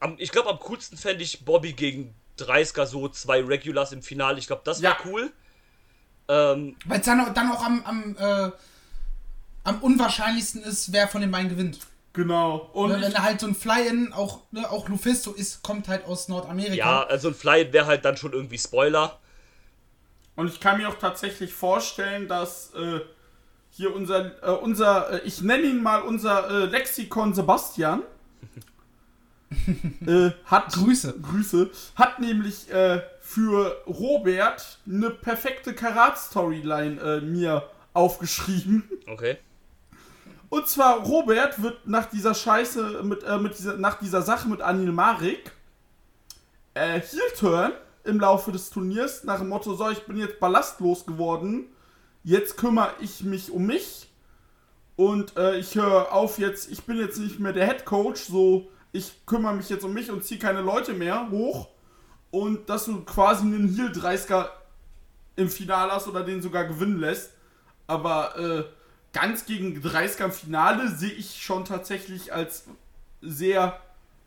Am, ich glaube, am coolsten fände ich Bobby gegen 30er, so zwei Regulars im Finale. Ich glaube, das wäre Ja. cool. Ähm, Weil es dann, auch- dann auch am, am, äh, am unwahrscheinlichsten ist, wer von den beiden gewinnt. Genau. Und Wenn, wenn ich, er halt so ein Fly-In, auch, ne, auch Lufisto ist, kommt halt aus Nordamerika. ja, also ein Fly wäre halt dann schon irgendwie Spoiler. und ich kann mir auch tatsächlich vorstellen, dass äh, hier unser, äh, unser äh, ich nenne ihn mal unser äh, Lexikon Sebastian, [LAUGHS] äh, hat Grüße. Grüße, hat nämlich äh, für Robert eine perfekte Karat-Storyline äh, mir aufgeschrieben. Okay. Und zwar, Robert wird nach dieser Scheiße, mit, äh, mit dieser, nach dieser Sache mit Anil Marik, äh, Heel-Turn im Laufe des Turniers, nach dem Motto, so, ich bin jetzt ballastlos geworden, jetzt kümmere ich mich um mich und äh, ich höre auf jetzt, ich bin jetzt nicht mehr der Head Coach, so, ich kümmere mich jetzt um mich und ziehe keine Leute mehr hoch und dass du quasi einen Heel-30er im Finale hast oder den sogar gewinnen lässt, aber äh, ganz gegen 30er im Finale sehe ich schon tatsächlich als sehr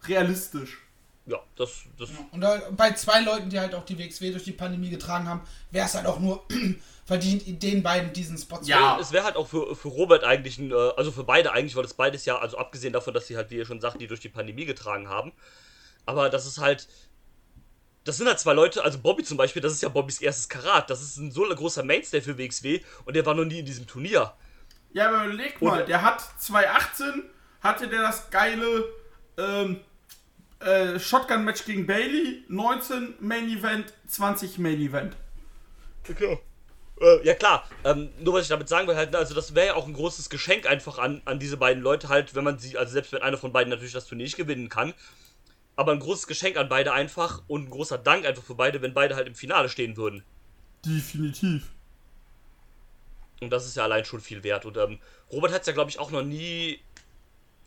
realistisch. Ja, das, das Und da, bei zwei Leuten, die halt auch die WXW durch die Pandemie getragen haben, wäre es halt auch nur [CLEARS THROAT] verdient, den beiden diesen Spot zu Ja. Es wäre halt auch für, für Robert eigentlich ein, äh, also für beide eigentlich, weil das beides ja, also abgesehen davon, dass sie halt, wie ihr schon sagt, die durch die Pandemie getragen haben. Aber das ist halt. Das sind halt zwei Leute, also Bobby zum Beispiel, das ist ja Bobbys erstes Karat. Das ist ein so großer Mainstay für WXW und der war noch nie in diesem Turnier. Ja, aber überleg mal, der hat 2018 hatte der das geile ähm, äh, Shotgun-Match gegen Bailey, 19 Main Event, 20 Main Event. Klar. Äh, ja klar, ähm, nur was ich damit sagen will, halt, also das wäre ja auch ein großes Geschenk einfach an, an diese beiden Leute halt, wenn man sie, also selbst wenn einer von beiden natürlich das Turnier nicht gewinnen kann, aber ein großes Geschenk an beide einfach und ein großer Dank einfach für beide, wenn beide halt im Finale stehen würden. Definitiv. Und das ist ja allein schon viel wert. Und ähm, Robert hat es ja, glaube ich, auch noch nie.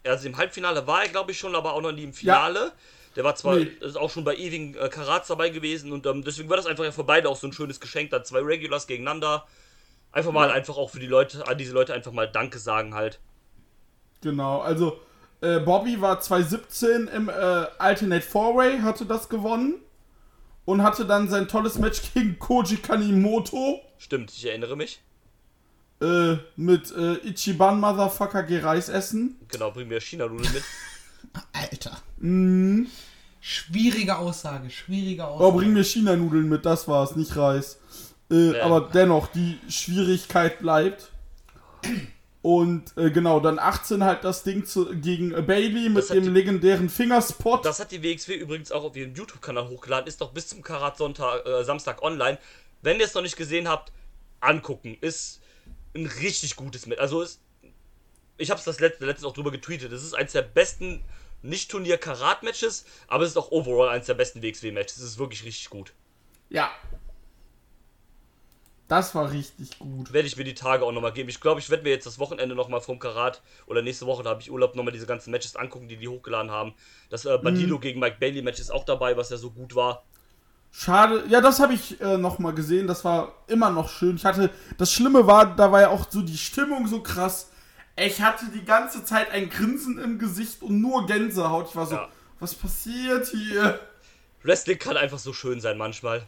Also im Halbfinale war er, glaube ich, schon, aber auch noch nie im Finale. Der war zwar Nee. ist auch schon bei ewigen äh, Karats dabei gewesen und ähm, deswegen war das einfach ja für beide auch so ein schönes Geschenk, dann zwei Regulars gegeneinander. Einfach mal, einfach auch für die Leute, an diese Leute einfach mal Danke sagen halt. Genau, also äh, Bobby war 2017 im äh, Alternate Four-Way, hatte das gewonnen und hatte dann sein tolles Match gegen Koji Kanimoto Stimmt, ich erinnere mich. Äh, mit äh, Ichiban Motherfucker geh Reis essen. Genau, bring mir China-Nudeln mit. [LAUGHS] Alter. Mhm. Schwierige Aussage, schwierige Oh, Aussage. bring mir China-Nudeln mit, das war's, nicht Reis. Äh, Nee. Aber dennoch, die Schwierigkeit bleibt. Und äh, genau, dann 18 halt das Ding zu, gegen äh, Bailey mit dem die- legendären Fingerspot. Das hat die WXW übrigens auch auf ihrem YouTube-Kanal hochgeladen, ist doch bis zum Karat Sonntag, äh, Samstag online. Wenn ihr es noch nicht gesehen habt, angucken. Ist ein richtig gutes Match. Also ist, ich habe es das letzte, letztens auch drüber getweetet. Es ist eins der besten Nicht-Turnier-Karat-Matches, aber es ist auch overall eins der besten WXW-Matches. Es ist wirklich richtig gut. Ja. Das war richtig gut. Werde ich mir die Tage auch nochmal geben. Ich glaube, ich werde mir jetzt das Wochenende nochmal vom Karat oder nächste Woche, da habe ich Urlaub, nochmal diese ganzen Matches angucken, die die hochgeladen haben. Das äh, Bandido gegen Mike Bailey Match ist auch dabei, was ja so gut war. Schade. Ja, das habe ich äh, noch mal gesehen. Das war immer noch schön. Ich hatte. Das Schlimme war, da war ja auch so die Stimmung so krass. Ich hatte die ganze Zeit ein Grinsen im Gesicht und nur Gänsehaut. Ich war so, Ja. was passiert hier? Wrestling kann einfach so schön sein manchmal.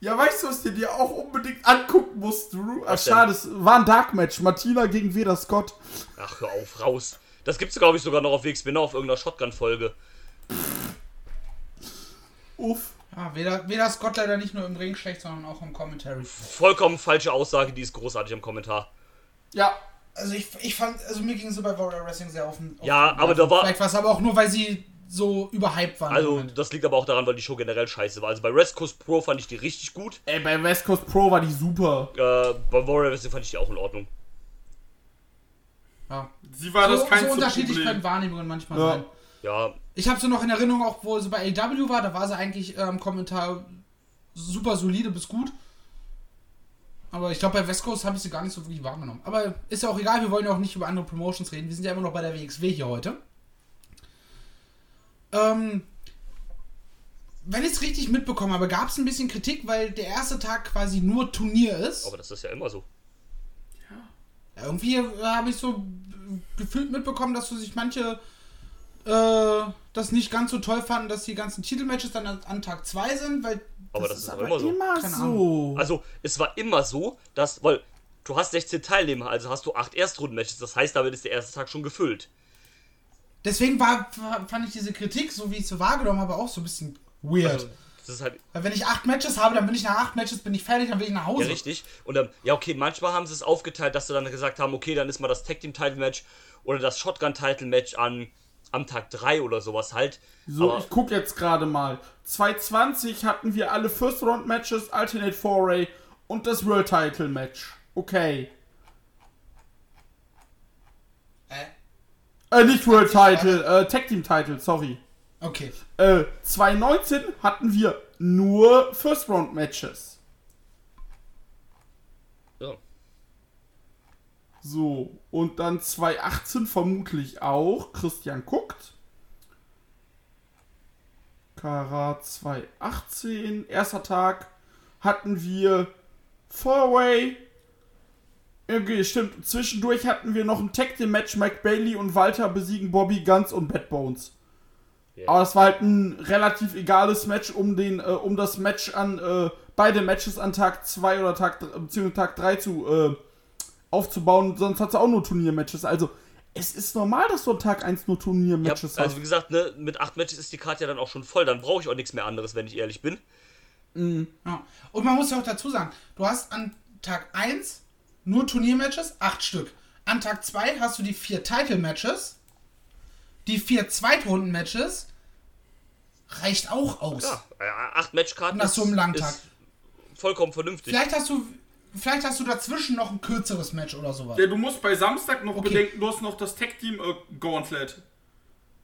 Ja, weißt du, was du dir auch unbedingt angucken musst, Drew? Ach, schade, es war ein Dark Match. Martina gegen Veda Scott. Ach, hör auf, raus. Das gibt's, glaube ich, sogar noch auf WXW, auf irgendeiner Shotgun-Folge. Uff. Ja, weder, weder Scott leider nicht nur im Ring schlecht, sondern auch im Commentary. Vollkommen falsche Aussage, die ist großartig im Kommentar. Ja, Also ich, ich fand, also mir ging es so bei Warrior Wrestling sehr offen. Ja, aber da war- Vielleicht war es aber auch nur, weil sie so überhyped waren. Also, das liegt aber auch daran, weil die Show generell scheiße war. Also bei West Coast Pro fand ich die richtig gut. ey, bei West Coast Pro war die super. Äh, bei Warrior Wrestling fand ich die auch in Ordnung. ja. Sie war so, das kein so unterschiedlich Problem. können Wahrnehmungen manchmal Ja. sein. Ja, Ich habe sie noch in Erinnerung, auch wo sie bei AW war, da war sie eigentlich ähm, Kommentar super solide bis gut. Aber ich glaube, bei West Coast habe ich sie gar nicht so wirklich wahrgenommen. Aber ist ja auch egal, wir wollen ja auch nicht über andere Promotions reden. Wir sind ja immer noch bei der WXW hier heute. Ähm, wenn ich es richtig mitbekommen habe, gab es ein bisschen Kritik, weil der erste Tag quasi nur Turnier ist. aber das ist ja immer so. Ja, irgendwie äh, habe ich so gefühlt mitbekommen, dass so sich manche äh, das nicht ganz so toll fanden, dass die ganzen Titelmatches dann an, an Tag 2 sind, weil Aber das, ist auch aber immer so. immer Keine so. Also, es war immer so, dass, weil du hast 16 Teilnehmer, also hast du 8 Erstrunden-Matches. Das heißt, damit ist der erste Tag schon gefüllt. deswegen war, fand ich diese Kritik, so wie ich sie wahrgenommen habe, auch so ein bisschen weird. Also, das ist halt weil wenn ich acht Matches habe, dann bin ich nach acht Matches bin ich fertig, dann will ich nach Hause. Ja, richtig. Und ähm, ja, okay, manchmal haben sie es aufgeteilt, dass sie dann gesagt haben, okay, dann ist mal das Tag Team Title Match oder das Shotgun Title Match an am Tag 3 oder sowas halt. So, Aber- ich guck jetzt gerade mal. 2020 hatten wir alle First Round Matches, Alternate Foray und das World Title Match. Okay. Äh, Äh, nicht World Title, äh, Tag Team Title, sorry. okay. Äh, 2019 hatten wir nur First Round Matches. So, und dann 2018 vermutlich auch. Christian guckt. Karat 2018. Erster Tag hatten wir Four-Way. Okay, stimmt. Zwischendurch hatten wir noch ein Tag Team Match. Mike Bailey und Walter besiegen Bobby Guns und Bad Bones. Ja. Aber es war halt ein relativ egales Match, um den, äh, um das Match an, äh, beide Matches an Tag 2 oder Tag, beziehungsweise Tag 3 zu, äh, aufzubauen. Sonst hat es auch nur Turniermatches. Also, es ist normal, dass du an Tag 1 nur Ja, Turniermatches also hast. wie gesagt, ne, mit 8 Matches ist die Karte ja dann auch schon voll. Dann brauche ich auch nichts mehr anderes, wenn ich ehrlich bin. Ja. Und man muss ja auch dazu sagen, du hast an Tag 1 nur Turniermatches, 8 Stück. An Tag 2 hast du die vier Title-Matches. Die vier Zweitrunden-Matches reicht auch aus. Ja, äh, 8 Matchkarten Nach so einem langen Tag. ist vollkommen vernünftig. Vielleicht hast du vielleicht hast du dazwischen noch ein kürzeres Match oder sowas. Ja, du musst bei Samstag noch Okay. bedenken, du hast noch das Tag Team äh, Gauntlet.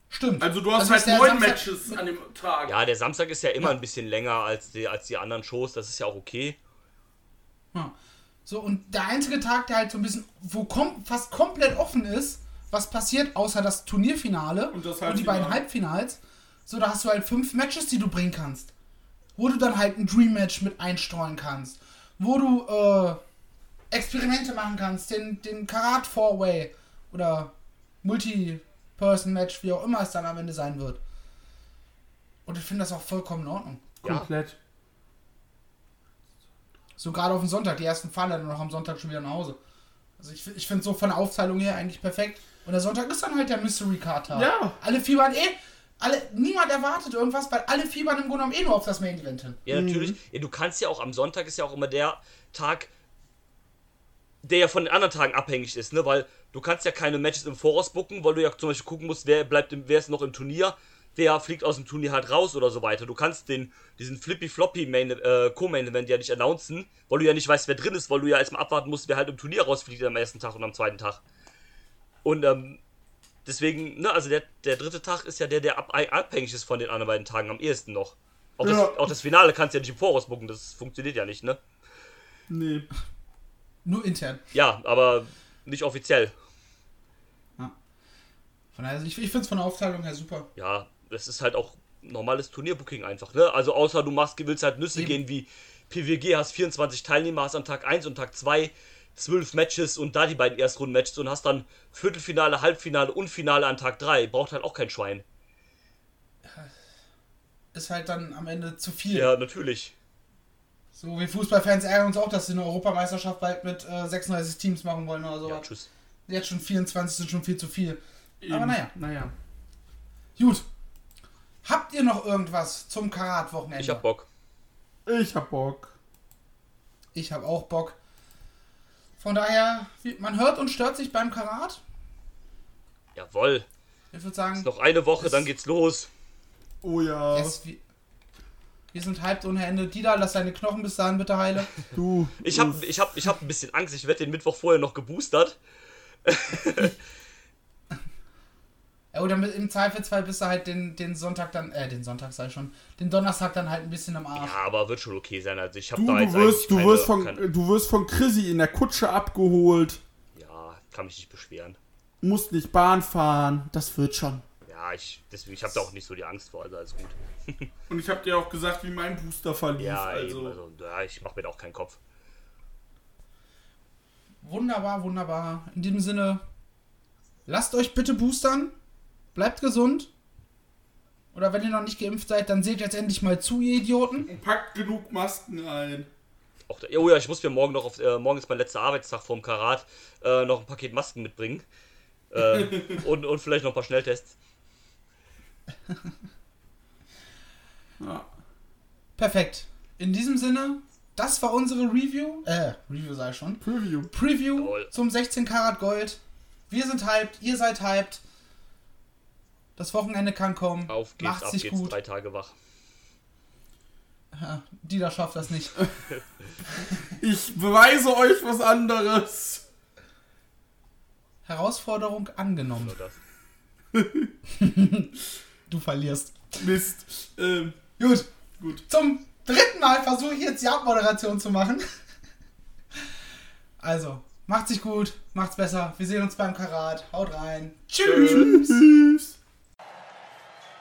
Stimmt. Also du hast ist halt der neun Samstag- Matches an dem Tag. Ja, der Samstag ist ja immer ein bisschen länger als die, als die anderen Shows. Das ist ja auch okay. Ja. So, und der einzige Tag, der halt so ein bisschen, wo kom fast komplett offen ist, was passiert, außer das Turnierfinale Und das die beiden. Halbfinals, so, da hast du halt fünf Matches, die du bringen kannst. Wo du dann halt ein Dream-Match mit einstreuen kannst. Wo du äh, Experimente machen kannst, den, den Karat Four-Way oder Multi-Person-Match, wie auch immer es dann am Ende sein wird. Und ich finde das auch vollkommen in Ordnung. Ja, Komplett. So gerade auf den Sonntag. Die ersten fahren dann noch am Sonntag schon wieder nach Hause. Also ich, ich finde so von der Aufteilung her eigentlich perfekt. Und der Sonntag ist dann halt der Mystery Card Tag. Ja. Alle fiebern eh. Alle, niemand erwartet irgendwas, weil alle fiebern im Grunde genommen eh nur auf das Main Event hin. Ja, natürlich. Ja, du kannst ja auch am Sonntag ist ja auch immer der Tag, der ja von den anderen Tagen abhängig ist, ne? Weil du kannst ja keine Matches im Voraus booken, weil du ja zum Beispiel gucken musst, wer bleibt im, wer ist noch im Turnier, wer fliegt aus dem Turnier halt raus oder so weiter. Du kannst den, diesen Flippy-Floppy Main, äh, Co-Main-Event ja nicht announcen, weil du ja nicht weißt, wer drin ist, weil du ja erstmal abwarten musst, wer halt im Turnier rausfliegt am ersten Tag und am zweiten Tag. Und ähm, deswegen, ne, also der, der dritte Tag ist ja der, der ab, abhängig ist von den anderen beiden Tagen am ehesten noch. Auch, Ja. das, auch das Finale kannst du ja nicht im Voraus bucken, das funktioniert ja nicht, ne? Nee. Nur intern. Ja, aber nicht offiziell. Von daher, also ich, ich finde es von der Aufteilung her super. Ja, das ist halt auch normales Turnierbooking einfach, ne? Also außer du machst, willst halt Nüsse Eben. gehen wie PWG, hast 24 Teilnehmer, hast an Tag 1 und Tag 2 zwölf Matches und da die beiden Erstrunden-Matches und hast dann Viertelfinale, Halbfinale und Finale an Tag 3. Braucht halt auch kein Schwein. Ist halt dann am Ende zu viel. Ja, natürlich. So wie Fußballfans ärgern uns auch, dass sie eine Europameisterschaft bald mit äh, 36 Teams machen wollen oder so. Ja, tschüss. Jetzt schon 24 sind schon viel zu viel. Aber naja, Naja. gut. Habt ihr noch irgendwas zum Karat-Wochenende? Ich hab Bock. Ich hab Bock. Ich habe auch Bock. Von daher, man hört und stört sich beim Karat. Jawoll. Ich würde sagen, Noch eine Woche, dann geht's los. Oh ja. yes, wir, wir sind hyped ohne Ende. Dida, lass deine Knochen bis dahin bitte heile. [LAUGHS] Du. Ich hab, ich hab, ich hab ein bisschen Angst. Ich werde den Mittwoch vorher noch geboostert. [LAUGHS] Oder mit, im Zweifelsfall bist du halt den, den Sonntag dann, äh, den Sonntag sei schon, den Donnerstag dann halt ein bisschen im Arsch. Ja, aber wird schon okay sein. Also ich habe Du, da du jetzt wirst, du eigentlich wirst keine- von, keine- du wirst von Chrissy in der Kutsche abgeholt. Ja, kann mich nicht beschweren. Musst nicht Bahn fahren. Das wird schon. Ja, ich, deswegen, ich habe da auch nicht so die Angst vor, also alles gut. [LAUGHS] Und ich hab dir auch gesagt, wie mein Booster verlief. Ja, also. eben, also ja, ich mache mir da auch keinen Kopf. Wunderbar, wunderbar. In diesem Sinne, lasst euch bitte boostern. Bleibt gesund. Oder wenn ihr noch nicht geimpft seid, dann seht jetzt endlich mal zu, ihr Idioten. Und packt genug Masken ein. Da, oh ja, ich muss mir morgen noch auf, äh, morgen ist mein letzter Arbeitstag vorm Karat, äh, noch ein Paket Masken mitbringen. Äh, [LAUGHS] und, und vielleicht noch ein paar Schnelltests. [LAUGHS] Ja. Perfekt. In diesem Sinne, das war unsere Review. Äh, Review sei schon. Preview. Preview Jawohl. zum 16 Karat Gold. Wir sind hyped, ihr seid hyped. Das Wochenende kann kommen. Auf geht's, Macht ab sich geht's, gut. drei Tage wach. Ja, Dieter schafft das nicht. [LAUGHS] Ich beweise euch was anderes. Herausforderung angenommen. Nur das. [LAUGHS] Du verlierst. Mist. Ähm, Gut. gut. Zum dritten Mal versuche ich jetzt die Abmoderation zu machen. Also, macht sich gut, macht's besser. Wir sehen uns beim Karat. Haut rein. Tschüss. Tschüss.